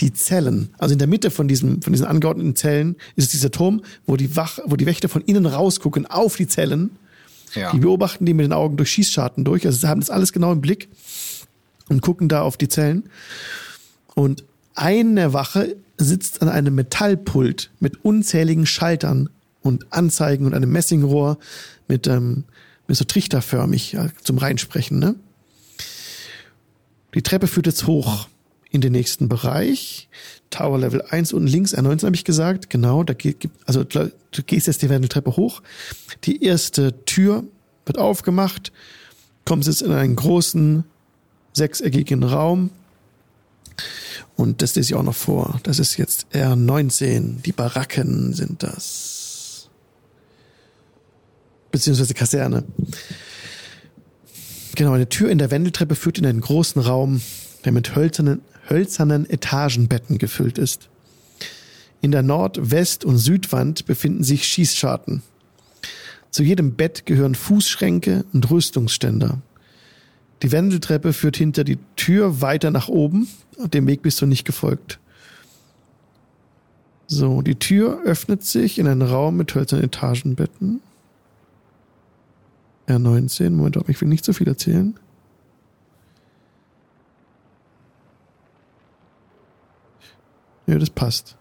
die Zellen. Also in der Mitte von, diesem, von diesen angeordneten Zellen ist es dieser Turm, wo die, Wach, wo die Wächter von innen rausgucken auf die Zellen. Ja. Die beobachten die mit den Augen durch Schießscharten durch. Also sie haben das alles genau im Blick und gucken da auf die Zellen. Und eine Wache sitzt an einem Metallpult mit unzähligen Schaltern und Anzeigen und einem Messingrohr mit, ähm, mit so trichterförmig ja, zum Reinsprechen. Ne? Die Treppe führt jetzt hoch in den nächsten Bereich. Tower Level 1 unten links, R19 habe ich gesagt. Genau, da geht, also du gehst jetzt die Wendeltreppe hoch. Die erste Tür wird aufgemacht. Kommst jetzt in einen großen sechseckigen Raum. Und das lese ich auch noch vor. Das ist jetzt R19. Die Baracken sind das. Beziehungsweise Kaserne. Genau, eine Tür in der Wendeltreppe führt in einen großen Raum, der mit hölzernen, hölzernen Etagenbetten gefüllt ist. In der Nord-, West- und Südwand befinden sich Schießscharten. Zu jedem Bett gehören Fußschränke und Rüstungsständer. Die Wendeltreppe führt hinter die Tür weiter nach oben. Dem Weg bist du nicht gefolgt. So, die Tür öffnet sich in einen Raum mit hölzernen Etagenbetten. R19, Moment, ich will nicht so viel erzählen. Ja, das passt.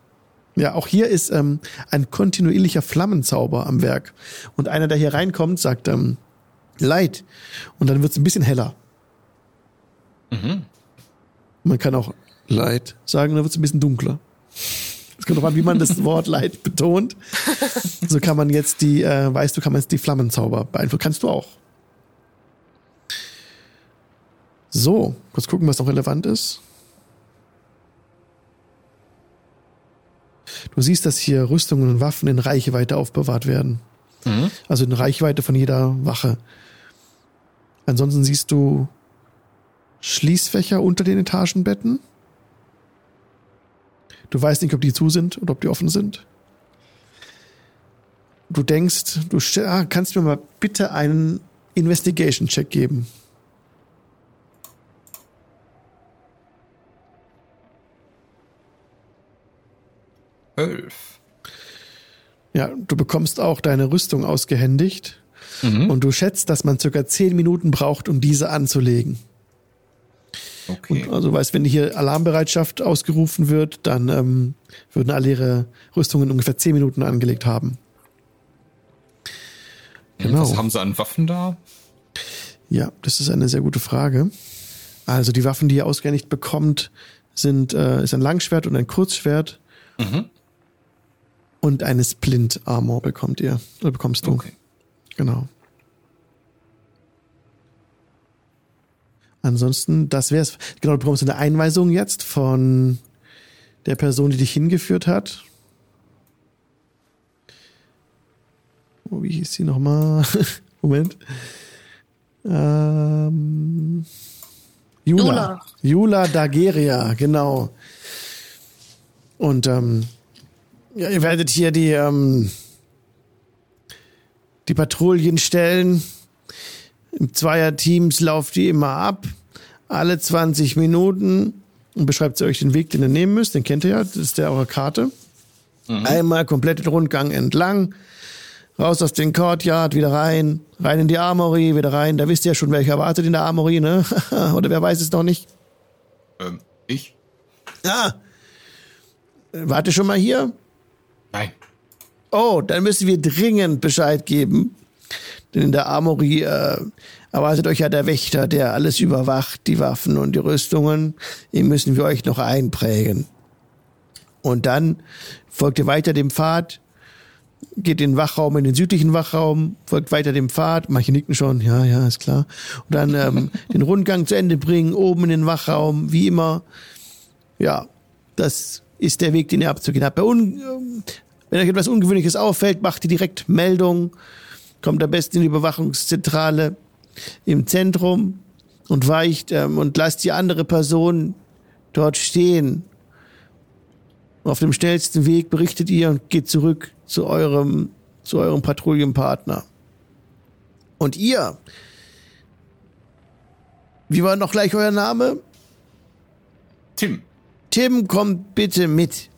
Ja, auch hier ist ähm, ein kontinuierlicher Flammenzauber am Werk. Und einer, der hier reinkommt, sagt ähm, Light. Und dann wird es ein bisschen heller. Mhm. Man kann auch Light sagen, dann wird es ein bisschen dunkler. Kommt drauf an, wie man das Wort Light betont. So kann man jetzt die, äh, weißt du, kann man jetzt die Flammenzauber beeinflussen. Kannst du auch. So, kurz gucken, was noch relevant ist. Du siehst, dass hier Rüstungen und Waffen in Reichweite aufbewahrt werden. Mhm. Also in Reichweite von jeder Wache. Ansonsten siehst du Schließfächer unter den Etagenbetten. Du weißt nicht, ob die zu sind oder ob die offen sind. Du denkst, du ah, kannst mir mal bitte einen Investigation-Check geben. Elf. Ja, du bekommst auch deine Rüstung ausgehändigt Mhm. und du schätzt, dass man circa zehn Minuten braucht, um diese anzulegen. Okay. Und also weißt, wenn hier Alarmbereitschaft ausgerufen wird, dann ähm, würden alle ihre Rüstungen ungefähr zehn Minuten angelegt haben. Genau. Was haben sie an Waffen da? Ja, das ist eine sehr gute Frage. Also die Waffen, die ihr ausgehändigt bekommt, sind äh, ist ein Langschwert und ein Kurzschwert Mhm. und eine Splint Armor bekommt ihr oder bekommst du. Okay. Genau. Ansonsten, das wär's. Genau, du bekommst eine Einweisung jetzt von der Person, die dich hingeführt hat. Oh, wie hieß sie nochmal? *laughs* Moment. Ähm, Jula. Jula. Jula Dageria, genau. Und ähm, ja, ihr werdet hier die, ähm, die Patrouillen stellen. Im Zweierteams lauft die immer ab. Alle 20 Minuten. Und beschreibt sie euch den Weg, den ihr nehmen müsst. Den kennt ihr ja. Das ist der eure Karte. Einmal komplett den Rundgang entlang. Raus aus den Courtyard, wieder rein. Rein in die Armory, wieder rein. Da wisst ihr ja schon, welcher wartet in der Armory, ne? *laughs* Oder wer weiß es noch nicht? Ähm, ich? Ah. Warte schon mal hier. Nein. Oh, dann müssen wir dringend Bescheid geben. Denn in der Armory äh, erwartet euch ja der Wächter, der alles überwacht, die Waffen und die Rüstungen. Den müssen wir euch noch einprägen. Und dann folgt ihr weiter dem Pfad, geht in den Wachraum, in den südlichen Wachraum, folgt weiter dem Pfad. Manche nicken schon, ja, ja, ist klar. Und dann ähm, *laughs* den Rundgang zu Ende bringen, oben in den Wachraum, wie immer. Ja, das ist der Weg, den ihr abzugehen habt. Bei un ähm, wenn euch etwas Ungewöhnliches auffällt, macht ihr direkt Meldung. Kommt am besten in die Überwachungszentrale im Zentrum und weicht ähm, und lasst die andere Person dort stehen. Auf dem schnellsten Weg berichtet ihr und geht zurück zu eurem, zu eurem Patrouillenpartner. Und ihr? Wie war noch gleich euer Name? Tim. Tim, kommt bitte mit.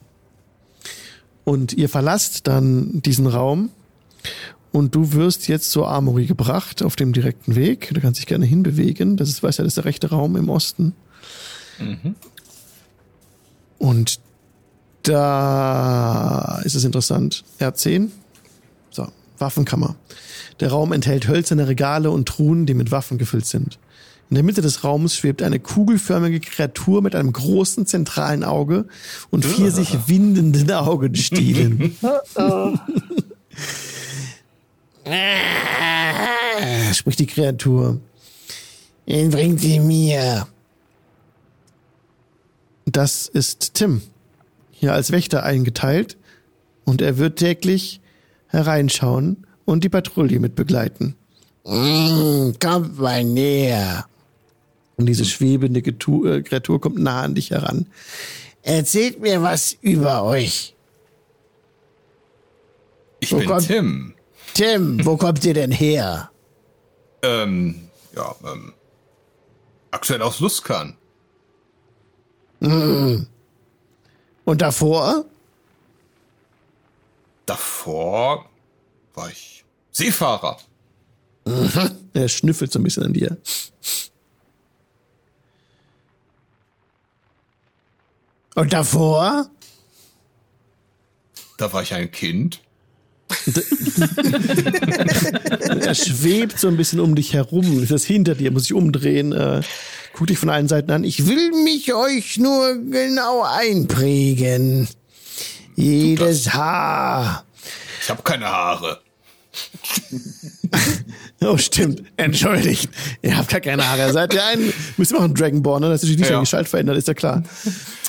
Und ihr verlasst dann diesen Raum und du wirst jetzt zur Armory gebracht auf dem direkten Weg. Du kannst dich gerne hinbewegen. Das ist, weißt ja, das ist der rechte Raum im Osten. Mhm. Und da ist es interessant. R10. So, Waffenkammer. Der Raum enthält hölzerne Regale und Truhen, die mit Waffen gefüllt sind. In der Mitte des Raums schwebt eine kugelförmige Kreatur mit einem großen zentralen Auge und vier *laughs* sich windenden Augenstielen. *laughs* *laughs* Oh, spricht die Kreatur. Ihn bringt sie mir. Das ist Tim, hier als Wächter eingeteilt, und er wird täglich hereinschauen und die Patrouille mit begleiten. Mm, kommt mal näher. Und diese schwebende äh, Kreatur kommt nah an dich heran. Erzählt mir was über euch. Ich Oh bin Gott. Tim. Tim, wo kommt ihr denn her? Ähm, ja, ähm, Aktuell aus Luskan. Und davor? Davor war ich Seefahrer. *laughs* Er schnüffelt so ein bisschen an dir. Und davor? Da war ich ein Kind. *laughs* Er schwebt so ein bisschen um dich herum. Ist das hinter dir? Muss ich umdrehen? Äh, guck dich von allen Seiten an. Ich will mich euch nur genau einprägen. Jedes Haar. Ich habe keine Haare. *laughs* Oh, stimmt. Entschuldigt. Ihr habt gar keine Haare. Seid ihr ein, müsst ihr machen Dragonborn, ne? Das ist natürlich nicht Ja. Gestalt verändert, ist ja klar.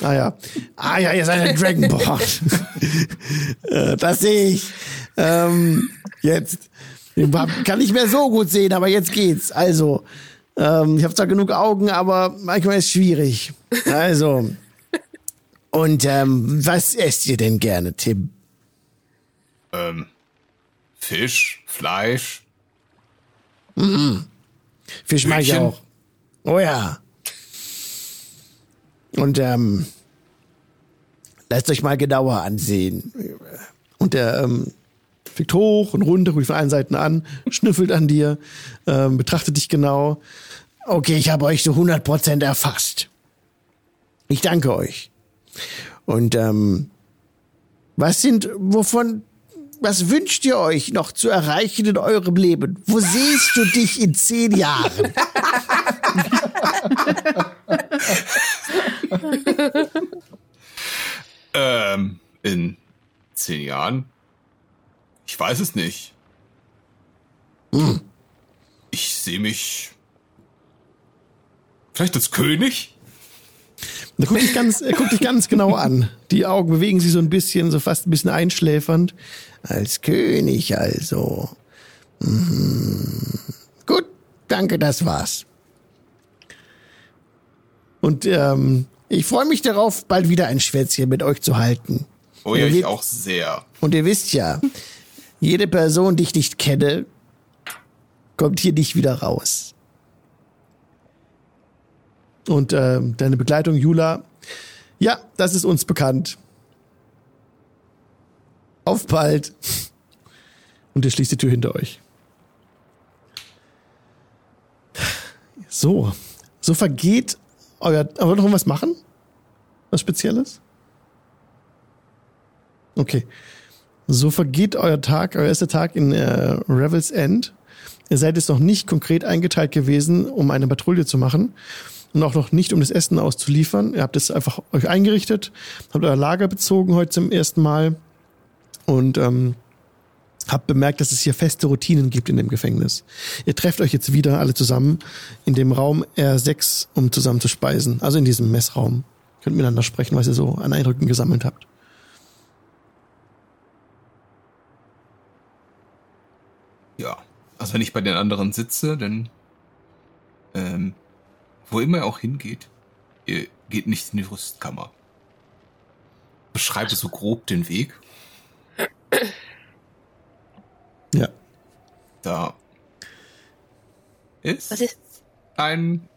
Ah ja. Ah ja, ihr seid ein Dragonborn. *laughs* Äh, das sehe ich. Ähm, jetzt. Ich kann nicht mehr so gut sehen, aber jetzt geht's. Also, ähm, ich habe zwar genug Augen, aber manchmal ist es schwierig. Also. Und ähm, was esst ihr denn gerne, Tim? Ähm, Fisch, Fleisch. Fisch mag ich auch. Oh ja. Und ähm, lasst euch mal genauer ansehen. Und ähm, fliegt hoch und runter, guckt von allen Seiten an, *laughs* schnüffelt an dir, ähm, betrachtet dich genau. Okay, ich habe euch zu 100% erfasst. Ich danke euch. Und ähm, was sind, wovon, was wünscht ihr euch noch zu erreichen in eurem Leben? Wo siehst du dich in zehn Jahren? *laughs* Ähm, in zehn Jahren? Ich weiß es nicht. Ich sehe mich vielleicht als König? Er guckt dich ganz, er guckt dich ganz genau an. Die Augen bewegen sich so ein bisschen, so fast ein bisschen einschläfernd. Als König also. Mhm. Gut, danke, das war's. Und ähm, ich freue mich darauf, bald wieder ein Schwätzchen mit euch zu halten. Oh ja, ich auch sehr. Und ihr wisst ja, jede Person, die ich nicht kenne, kommt hier nicht wieder raus. Und ähm, deine Begleitung, Jula, ja, das ist uns bekannt. Auf bald. *laughs* Und ihr schließt die Tür hinter euch. So, so vergeht euer. Aber noch irgendwas machen? Was Spezielles? Okay. So vergeht euer Tag, euer erster Tag in äh, Revel's End. Ihr seid jetzt noch nicht konkret eingeteilt gewesen, um eine Patrouille zu machen und auch noch nicht, um das Essen auszuliefern. Ihr habt es einfach euch eingerichtet, habt euer Lager bezogen heute zum ersten Mal und ähm, habt bemerkt, dass es hier feste Routinen gibt in dem Gefängnis. Ihr trefft euch jetzt wieder alle zusammen in dem Raum R6, um zusammen zu speisen, also in diesem Messraum. Könnt miteinander sprechen, was ihr so an Eindrücken gesammelt habt. Ja. Also wenn ich bei den anderen sitze, dann ähm, wo immer er auch hingeht, ihr geht nicht in die Rüstkammer. Beschreibe so grob den Weg. *clears throat* Ja. Da ist, Was ist? ein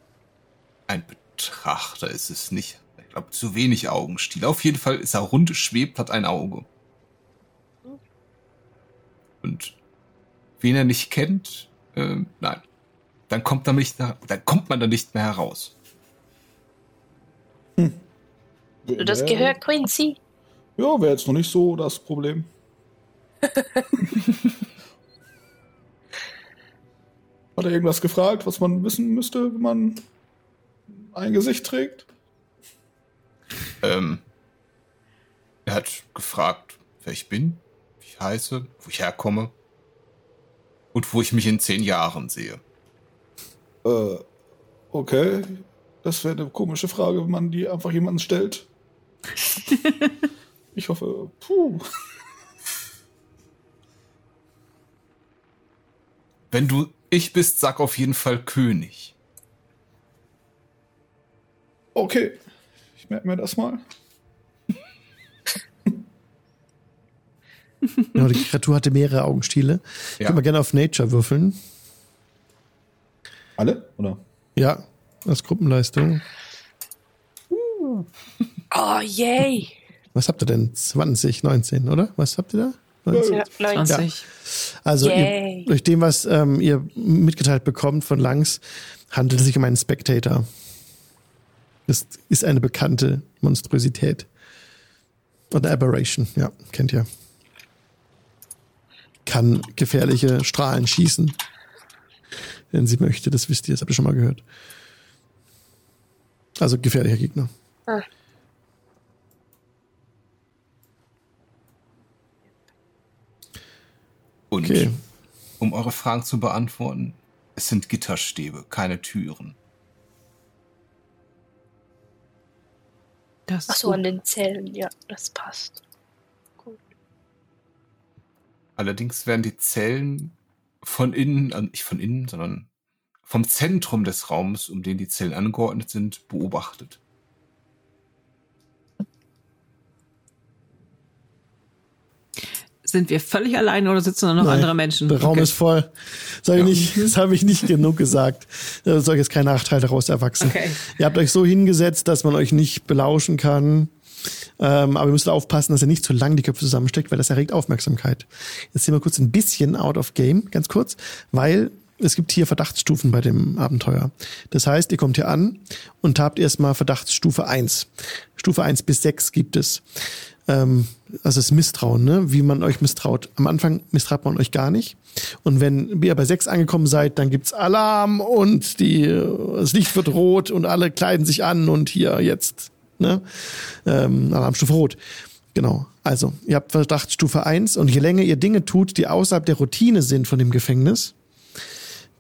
ein Betrachter ist es nicht. Ich glaube, zu wenig Augenstiel. Auf jeden Fall ist er rund, schwebt, hat ein Auge. Und wen er nicht kennt, ähm, nein. Dann kommt, er nicht, da- dann kommt man da nicht mehr heraus. Du das gehört Quincy. Ja, wäre jetzt noch nicht so das Problem. *laughs* Hat er irgendwas gefragt, was man wissen müsste, wenn man ein Gesicht trägt? Ähm, er hat gefragt, wer ich bin, wie ich heiße, wo ich herkomme und wo ich mich in zehn Jahren sehe. Äh, okay. Das wäre eine komische Frage, wenn man die einfach jemanden stellt. *laughs* ich hoffe, puh. Wenn du ich bist, sag auf jeden Fall König. Okay. Ich merke mir das mal. *laughs* Genau, die Kreatur hatte mehrere Augenstiele. Ja. Können wir gerne auf Nature würfeln. Alle? Oder? Ja. als Gruppenleistung. Oh, yay. Was habt ihr denn? 20, 19, oder? Was habt ihr da? 19? Ja, 19. 20. Also Yay. ihr, durch dem, was ähm, ihr mitgeteilt bekommt von Langs, handelt es sich um einen Spectator. Das ist eine bekannte Monstrosität. Und eine Aberration, ja, kennt ihr. Kann gefährliche Strahlen schießen. Wenn sie möchte, das wisst ihr, das habt ihr schon mal gehört. Also gefährlicher Gegner. Ah. Und Okay. um eure Fragen zu beantworten, es sind Gitterstäbe, keine Türen. Das Ach so, an den Zellen. Ja, das passt. Allerdings werden die Zellen von innen, also nicht von innen, sondern vom Zentrum des Raums, um den die Zellen angeordnet sind, beobachtet. Sind wir völlig allein oder sitzen da noch Nein, andere Menschen? Der Raum Okay. ist voll. Sag ich Ja. nicht, *laughs* das habe ich nicht genug gesagt. Da soll jetzt kein Nachteil daraus erwachsen. Okay. Ihr habt euch so hingesetzt, dass man euch nicht belauschen kann. Ähm, aber ihr müsst aufpassen, dass ihr nicht zu lang die Köpfe zusammensteckt, weil das erregt Aufmerksamkeit. Jetzt sind wir kurz ein bisschen out of game, ganz kurz, weil es gibt hier Verdachtsstufen bei dem Abenteuer. Das heißt, ihr kommt hier an und habt erstmal Verdachtsstufe 1. Stufe 1 bis 6 gibt es. Ähm, also das Misstrauen, ne? wie man euch misstraut. Am Anfang misstraut man euch gar nicht. Und wenn ihr bei 6 angekommen seid, dann gibt's Alarm und die, das Licht wird rot und alle kleiden sich an und hier jetzt ne? ähm, Alarmstufe rot. Genau. Also, ihr habt Verdachtsstufe 1 und je länger ihr Dinge tut, die außerhalb der Routine sind von dem Gefängnis,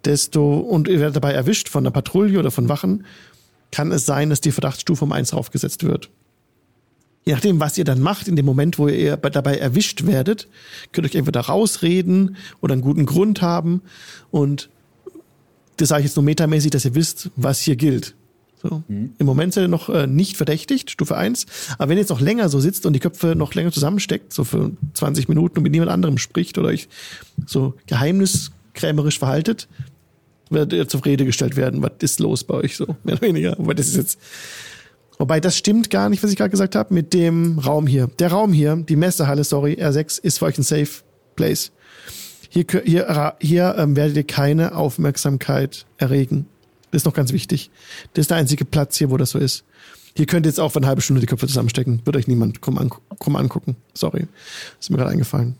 desto, und ihr werdet dabei erwischt von einer Patrouille oder von Wachen, kann es sein, dass die Verdachtsstufe um 1 aufgesetzt wird. Je nachdem, was ihr dann macht, in dem Moment, wo ihr bei- dabei erwischt werdet, könnt ihr euch entweder rausreden oder einen guten Grund haben. Und das sage ich jetzt nur metamäßig, dass ihr wisst, was hier gilt. So. Im Moment seid ihr noch äh, nicht verdächtigt, Stufe 1. Aber wenn ihr jetzt noch länger so sitzt und die Köpfe noch länger zusammensteckt, so für 20 Minuten und mit niemand anderem spricht oder euch so geheimniskrämerisch verhaltet, werdet ihr zur Rede gestellt werden. Was ist los bei euch so? Mehr oder weniger. Aber das ist jetzt Wobei das stimmt gar nicht, was ich gerade gesagt habe, mit dem Raum hier. Der Raum hier, die Messehalle, sorry, R6, ist für euch ein Safe Place. Hier, hier, hier ähm, werdet ihr keine Aufmerksamkeit erregen. Das ist noch ganz wichtig. Das ist der einzige Platz hier, wo das so ist. Hier könnt ihr jetzt auch für eine halbe Stunde die Köpfe zusammenstecken. Wird euch niemand krumm, an, krumm angucken. Sorry. Ist mir gerade eingefallen.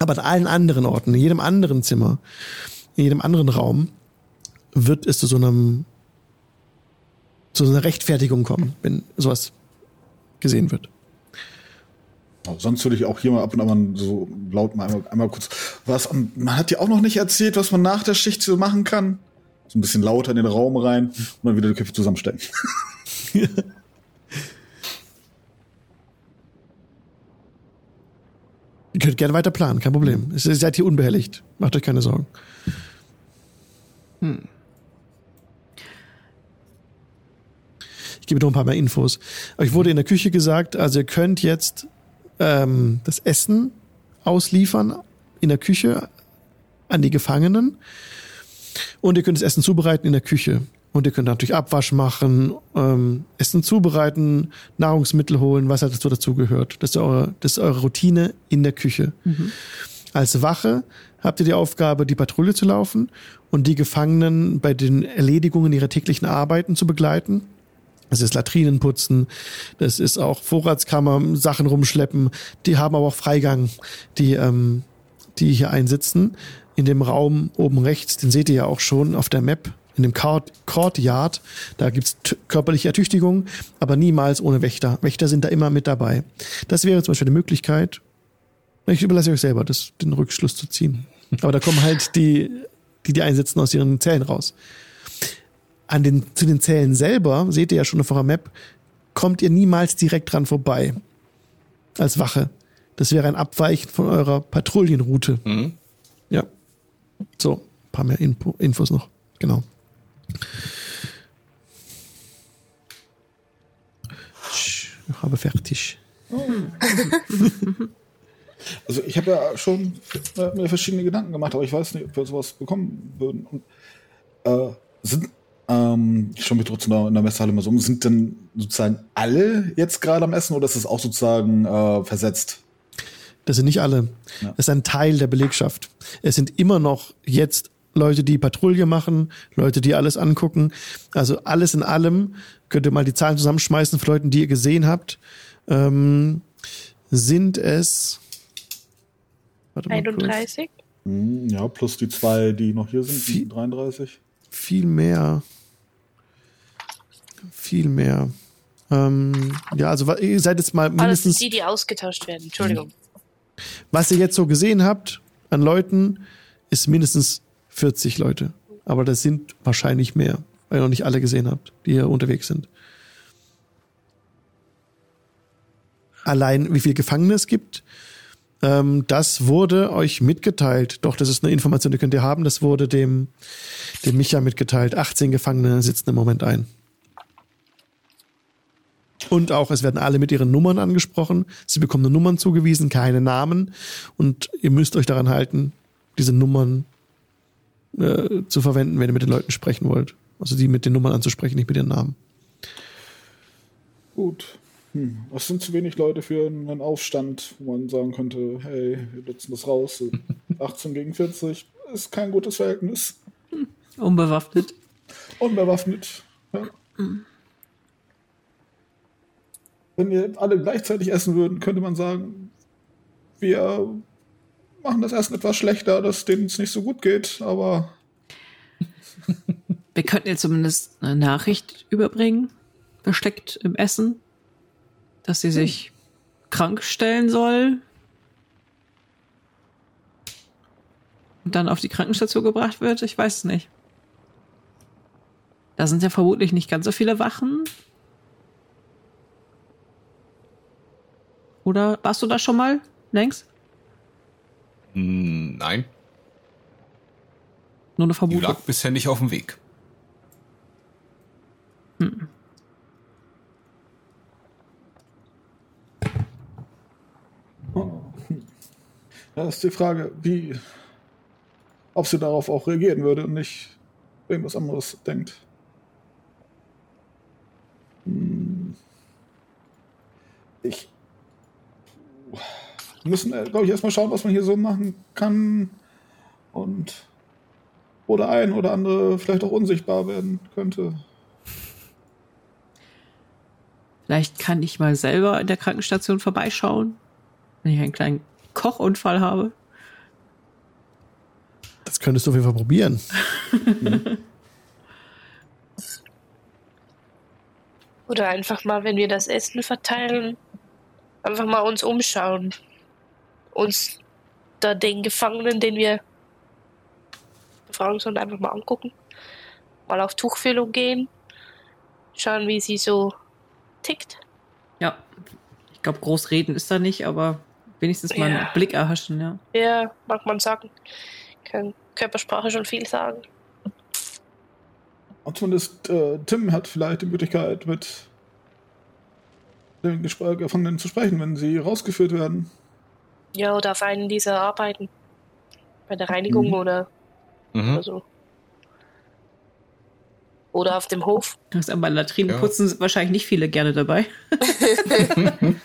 Aber an allen anderen Orten, in jedem anderen Zimmer, in jedem anderen Raum, wird es zu so einem zu so einer Rechtfertigung kommen, wenn sowas gesehen wird. Aber Sonst würde ich auch hier mal ab und an mal so laut mal einmal, einmal kurz was. Und man hat ja auch noch nicht erzählt, was man nach der Schicht so machen kann. So ein bisschen lauter in den Raum rein und dann wieder die Köpfe zusammenstecken. *laughs* Ihr könnt gerne weiter planen, kein Problem. Ihr seid hier unbehelligt. Macht euch keine Sorgen. Ich gebe noch ein paar mehr Infos. Euch wurde in der Küche gesagt, also ihr könnt jetzt ähm, das Essen ausliefern in der Küche an die Gefangenen und ihr könnt das Essen zubereiten in der Küche. Und ihr könnt natürlich Abwasch machen, ähm, Essen zubereiten, Nahrungsmittel holen, was halt dazu dazugehört. Das ist eure, das ist eure Routine in der Küche. Als Wache habt ihr die Aufgabe, die Patrouille zu laufen und die Gefangenen bei den Erledigungen ihrer täglichen Arbeiten zu begleiten. Das ist Latrinen putzen, das ist auch Vorratskammer, Sachen rumschleppen. Die haben aber auch Freigang, die, ähm, die hier einsitzen. In dem Raum oben rechts, den seht ihr ja auch schon auf der Map, in dem Court, Courtyard, da gibt's körperliche Ertüchtigung, aber niemals ohne Wächter. Wächter sind da immer mit dabei. Das wäre zum Beispiel eine Möglichkeit. Ich überlasse euch selber, das, den Rückschluss zu ziehen. Aber da kommen halt die, die die einsetzen aus ihren Zellen raus. An den, zu den Zellen selber, seht ihr ja schon auf eurer Map, kommt ihr niemals direkt dran vorbei. Als Wache. Das wäre ein Abweichen von eurer Patrouillenroute. Mhm. So, ein paar mehr Info, Infos noch. Genau. Ich habe fertig. *laughs* Also ich habe ja schon äh, mir verschiedene Gedanken gemacht, aber ich weiß nicht, ob wir sowas bekommen würden. Und, äh, sind, Ähm, ich schaue mich trotzdem in der Messehalle mal so um. Sind denn sozusagen alle jetzt gerade am Essen oder ist das auch sozusagen äh, versetzt? Das sind nicht alle. Ja. Das ist ein Teil der Belegschaft. Es sind immer noch jetzt Leute, die Patrouille machen, Leute, die alles angucken. Also alles in allem könnt ihr mal die Zahlen zusammenschmeißen von Leuten, die ihr gesehen habt. Ähm, sind es warte mal kurz. 31? Hm, ja, plus die zwei, die noch hier sind, die Viel- 33. viel mehr. Viel mehr. Ähm, ja, also ihr seid jetzt mal Ah, das mindestens, sind die, die ausgetauscht werden. Entschuldigung. Was ihr jetzt so gesehen habt an Leuten, ist mindestens 40 Leute. Aber das sind wahrscheinlich mehr, weil ihr noch nicht alle gesehen habt, die hier unterwegs sind. Allein wie viele Gefangene es gibt, ähm, das wurde euch mitgeteilt. Doch, das ist eine Information, die könnt ihr haben. Das wurde dem, dem Micha mitgeteilt. 18 Gefangene sitzen im Moment ein. Und auch, es werden alle mit ihren Nummern angesprochen. Sie bekommen nur Nummern zugewiesen, keine Namen. Und ihr müsst euch daran halten, diese Nummern äh, zu verwenden, wenn ihr mit den Leuten sprechen wollt. Also die mit den Nummern anzusprechen, nicht mit ihren Namen. Gut. Hm. Das sind zu wenig Leute für einen Aufstand, wo man sagen könnte, hey, wir nutzen das raus. 18 *laughs* gegen 40 ist kein gutes Verhältnis. Unbewaffnet. Unbewaffnet. Ja. Wenn wir alle gleichzeitig essen würden, könnte man sagen, wir machen das Essen etwas schlechter, dass denen es nicht so gut geht, aber *laughs* Wir könnten ihr zumindest eine Nachricht überbringen, versteckt im Essen, dass sie sich krank stellen soll und dann auf die Krankenstation gebracht wird. Ich weiß es nicht. Da sind ja vermutlich nicht ganz so viele Wachen. Oder warst du da schon mal, längst? Hm, Nein, Nur eine die Vermutung. lag bisher nicht auf dem Weg. da ist die Frage, wie, ob sie darauf auch reagieren würde und nicht irgendwas anderes denkt. Hm. Ich wir müssen, glaube ich, erstmal schauen, was man hier so machen kann und wo der ein oder andere vielleicht auch unsichtbar werden könnte. Vielleicht kann ich mal selber in der Krankenstation vorbeischauen, wenn ich einen kleinen Kochunfall habe. Das könntest du auf jeden Fall probieren. *laughs* Oder einfach mal, wenn wir das Essen verteilen, einfach mal uns umschauen. Uns da den Gefangenen, den wir befragen sollen, einfach mal angucken. Mal auf Tuchfühlung gehen. Schauen, wie sie so tickt. Ja, ich glaube, groß reden ist da nicht, aber wenigstens mal einen Ja. Blick erhaschen, ja. Ja, mag man sagen. Kann Körpersprache schon viel sagen. Und zumindest äh, Tim hat vielleicht die Möglichkeit, mit den Gespr Gefangenen zu sprechen, wenn sie rausgeführt werden. Ja, oder auf einen dieser Arbeiten. Bei der Reinigung Mhm. oder, Mhm. oder so. Oder auf dem Hof. Das aber Latrinenputzen sind wahrscheinlich nicht viele gerne dabei. *laughs*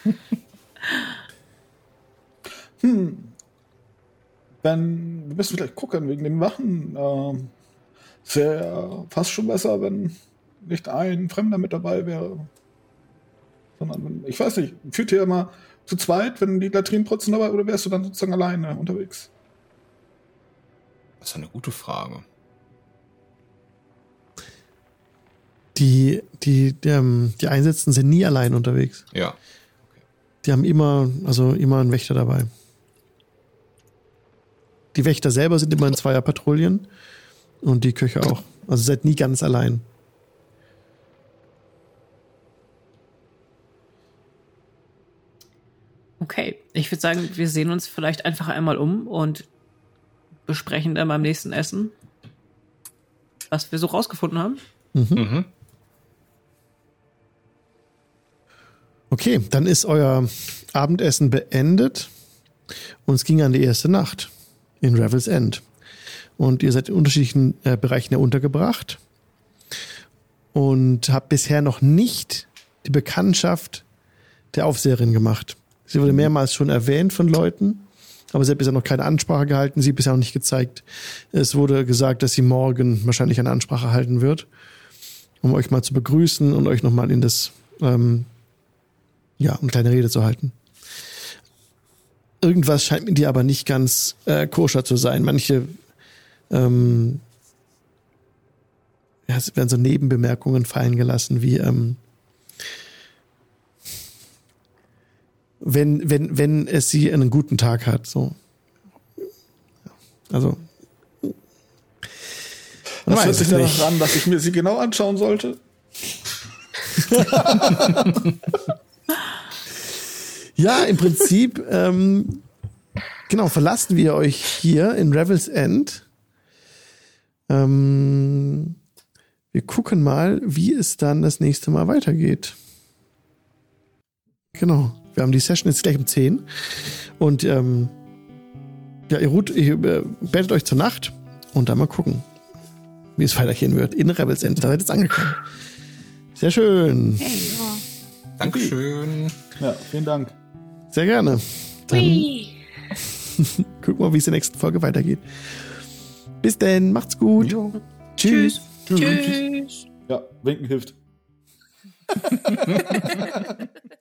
Wenn, wir müssen vielleicht gucken wegen den Wachen. Ähm, es wäre fast schon besser, wenn nicht ein Fremder mit dabei wäre. Sondern, wenn, ich weiß nicht, führt ihr immer zu zweit, wenn die Latrinen putzen dabei, oder wärst du dann sozusagen alleine unterwegs? Das ist eine gute Frage. Die, die, die, ähm, die Einsätzen sind nie allein unterwegs. Ja. Die haben immer, also immer einen Wächter dabei. Die Wächter selber sind immer in zweier Patrouillen und die Köche auch. Also seid nie ganz allein. Okay, ich würde sagen, wir sehen uns vielleicht einfach einmal um und besprechen dann beim nächsten Essen, was wir so rausgefunden haben. Mhm. Okay, dann ist euer Abendessen beendet und es ging an die erste Nacht in Revel's End. Und ihr seid in unterschiedlichen äh, Bereichen ja untergebracht. und habe bisher noch nicht die Bekanntschaft der Aufseherin gemacht. Sie wurde mehrmals schon erwähnt von Leuten, aber sie hat bisher noch keine Ansprache gehalten, sie bisher noch nicht gezeigt. Es wurde gesagt, dass sie morgen wahrscheinlich eine Ansprache halten wird, um euch mal zu begrüßen und euch nochmal in das, ähm, ja, eine kleine Rede zu halten. Irgendwas scheint mit dir aber nicht ganz äh, koscher zu sein. Manche ähm, ja, es werden so Nebenbemerkungen fallen gelassen, wie ähm, wenn, wenn, wenn es sie einen guten Tag hat, so. Also. Das weiß hört sich danach nicht. an, dass ich mir sie genau anschauen sollte. *laughs* Ja, im Prinzip, ähm, genau, verlassen wir euch hier in Revel's End. Ähm, wir gucken mal, wie es dann das nächste Mal weitergeht. Genau. Wir haben die Session jetzt gleich um 10. Und ähm, ja, ihr, ruht, ihr äh, bettet euch zur Nacht und dann mal gucken, wie es weitergehen wird in Rebels End. Da seid ihr jetzt angekommen. Sehr schön. Dankeschön. Ja, vielen Dank. Sehr gerne. Dann *laughs* gucken wir, wie es in der nächsten Folge weitergeht. Bis denn, macht's gut. Tschüss. Tschüss. Ja, winken hilft. *laughs*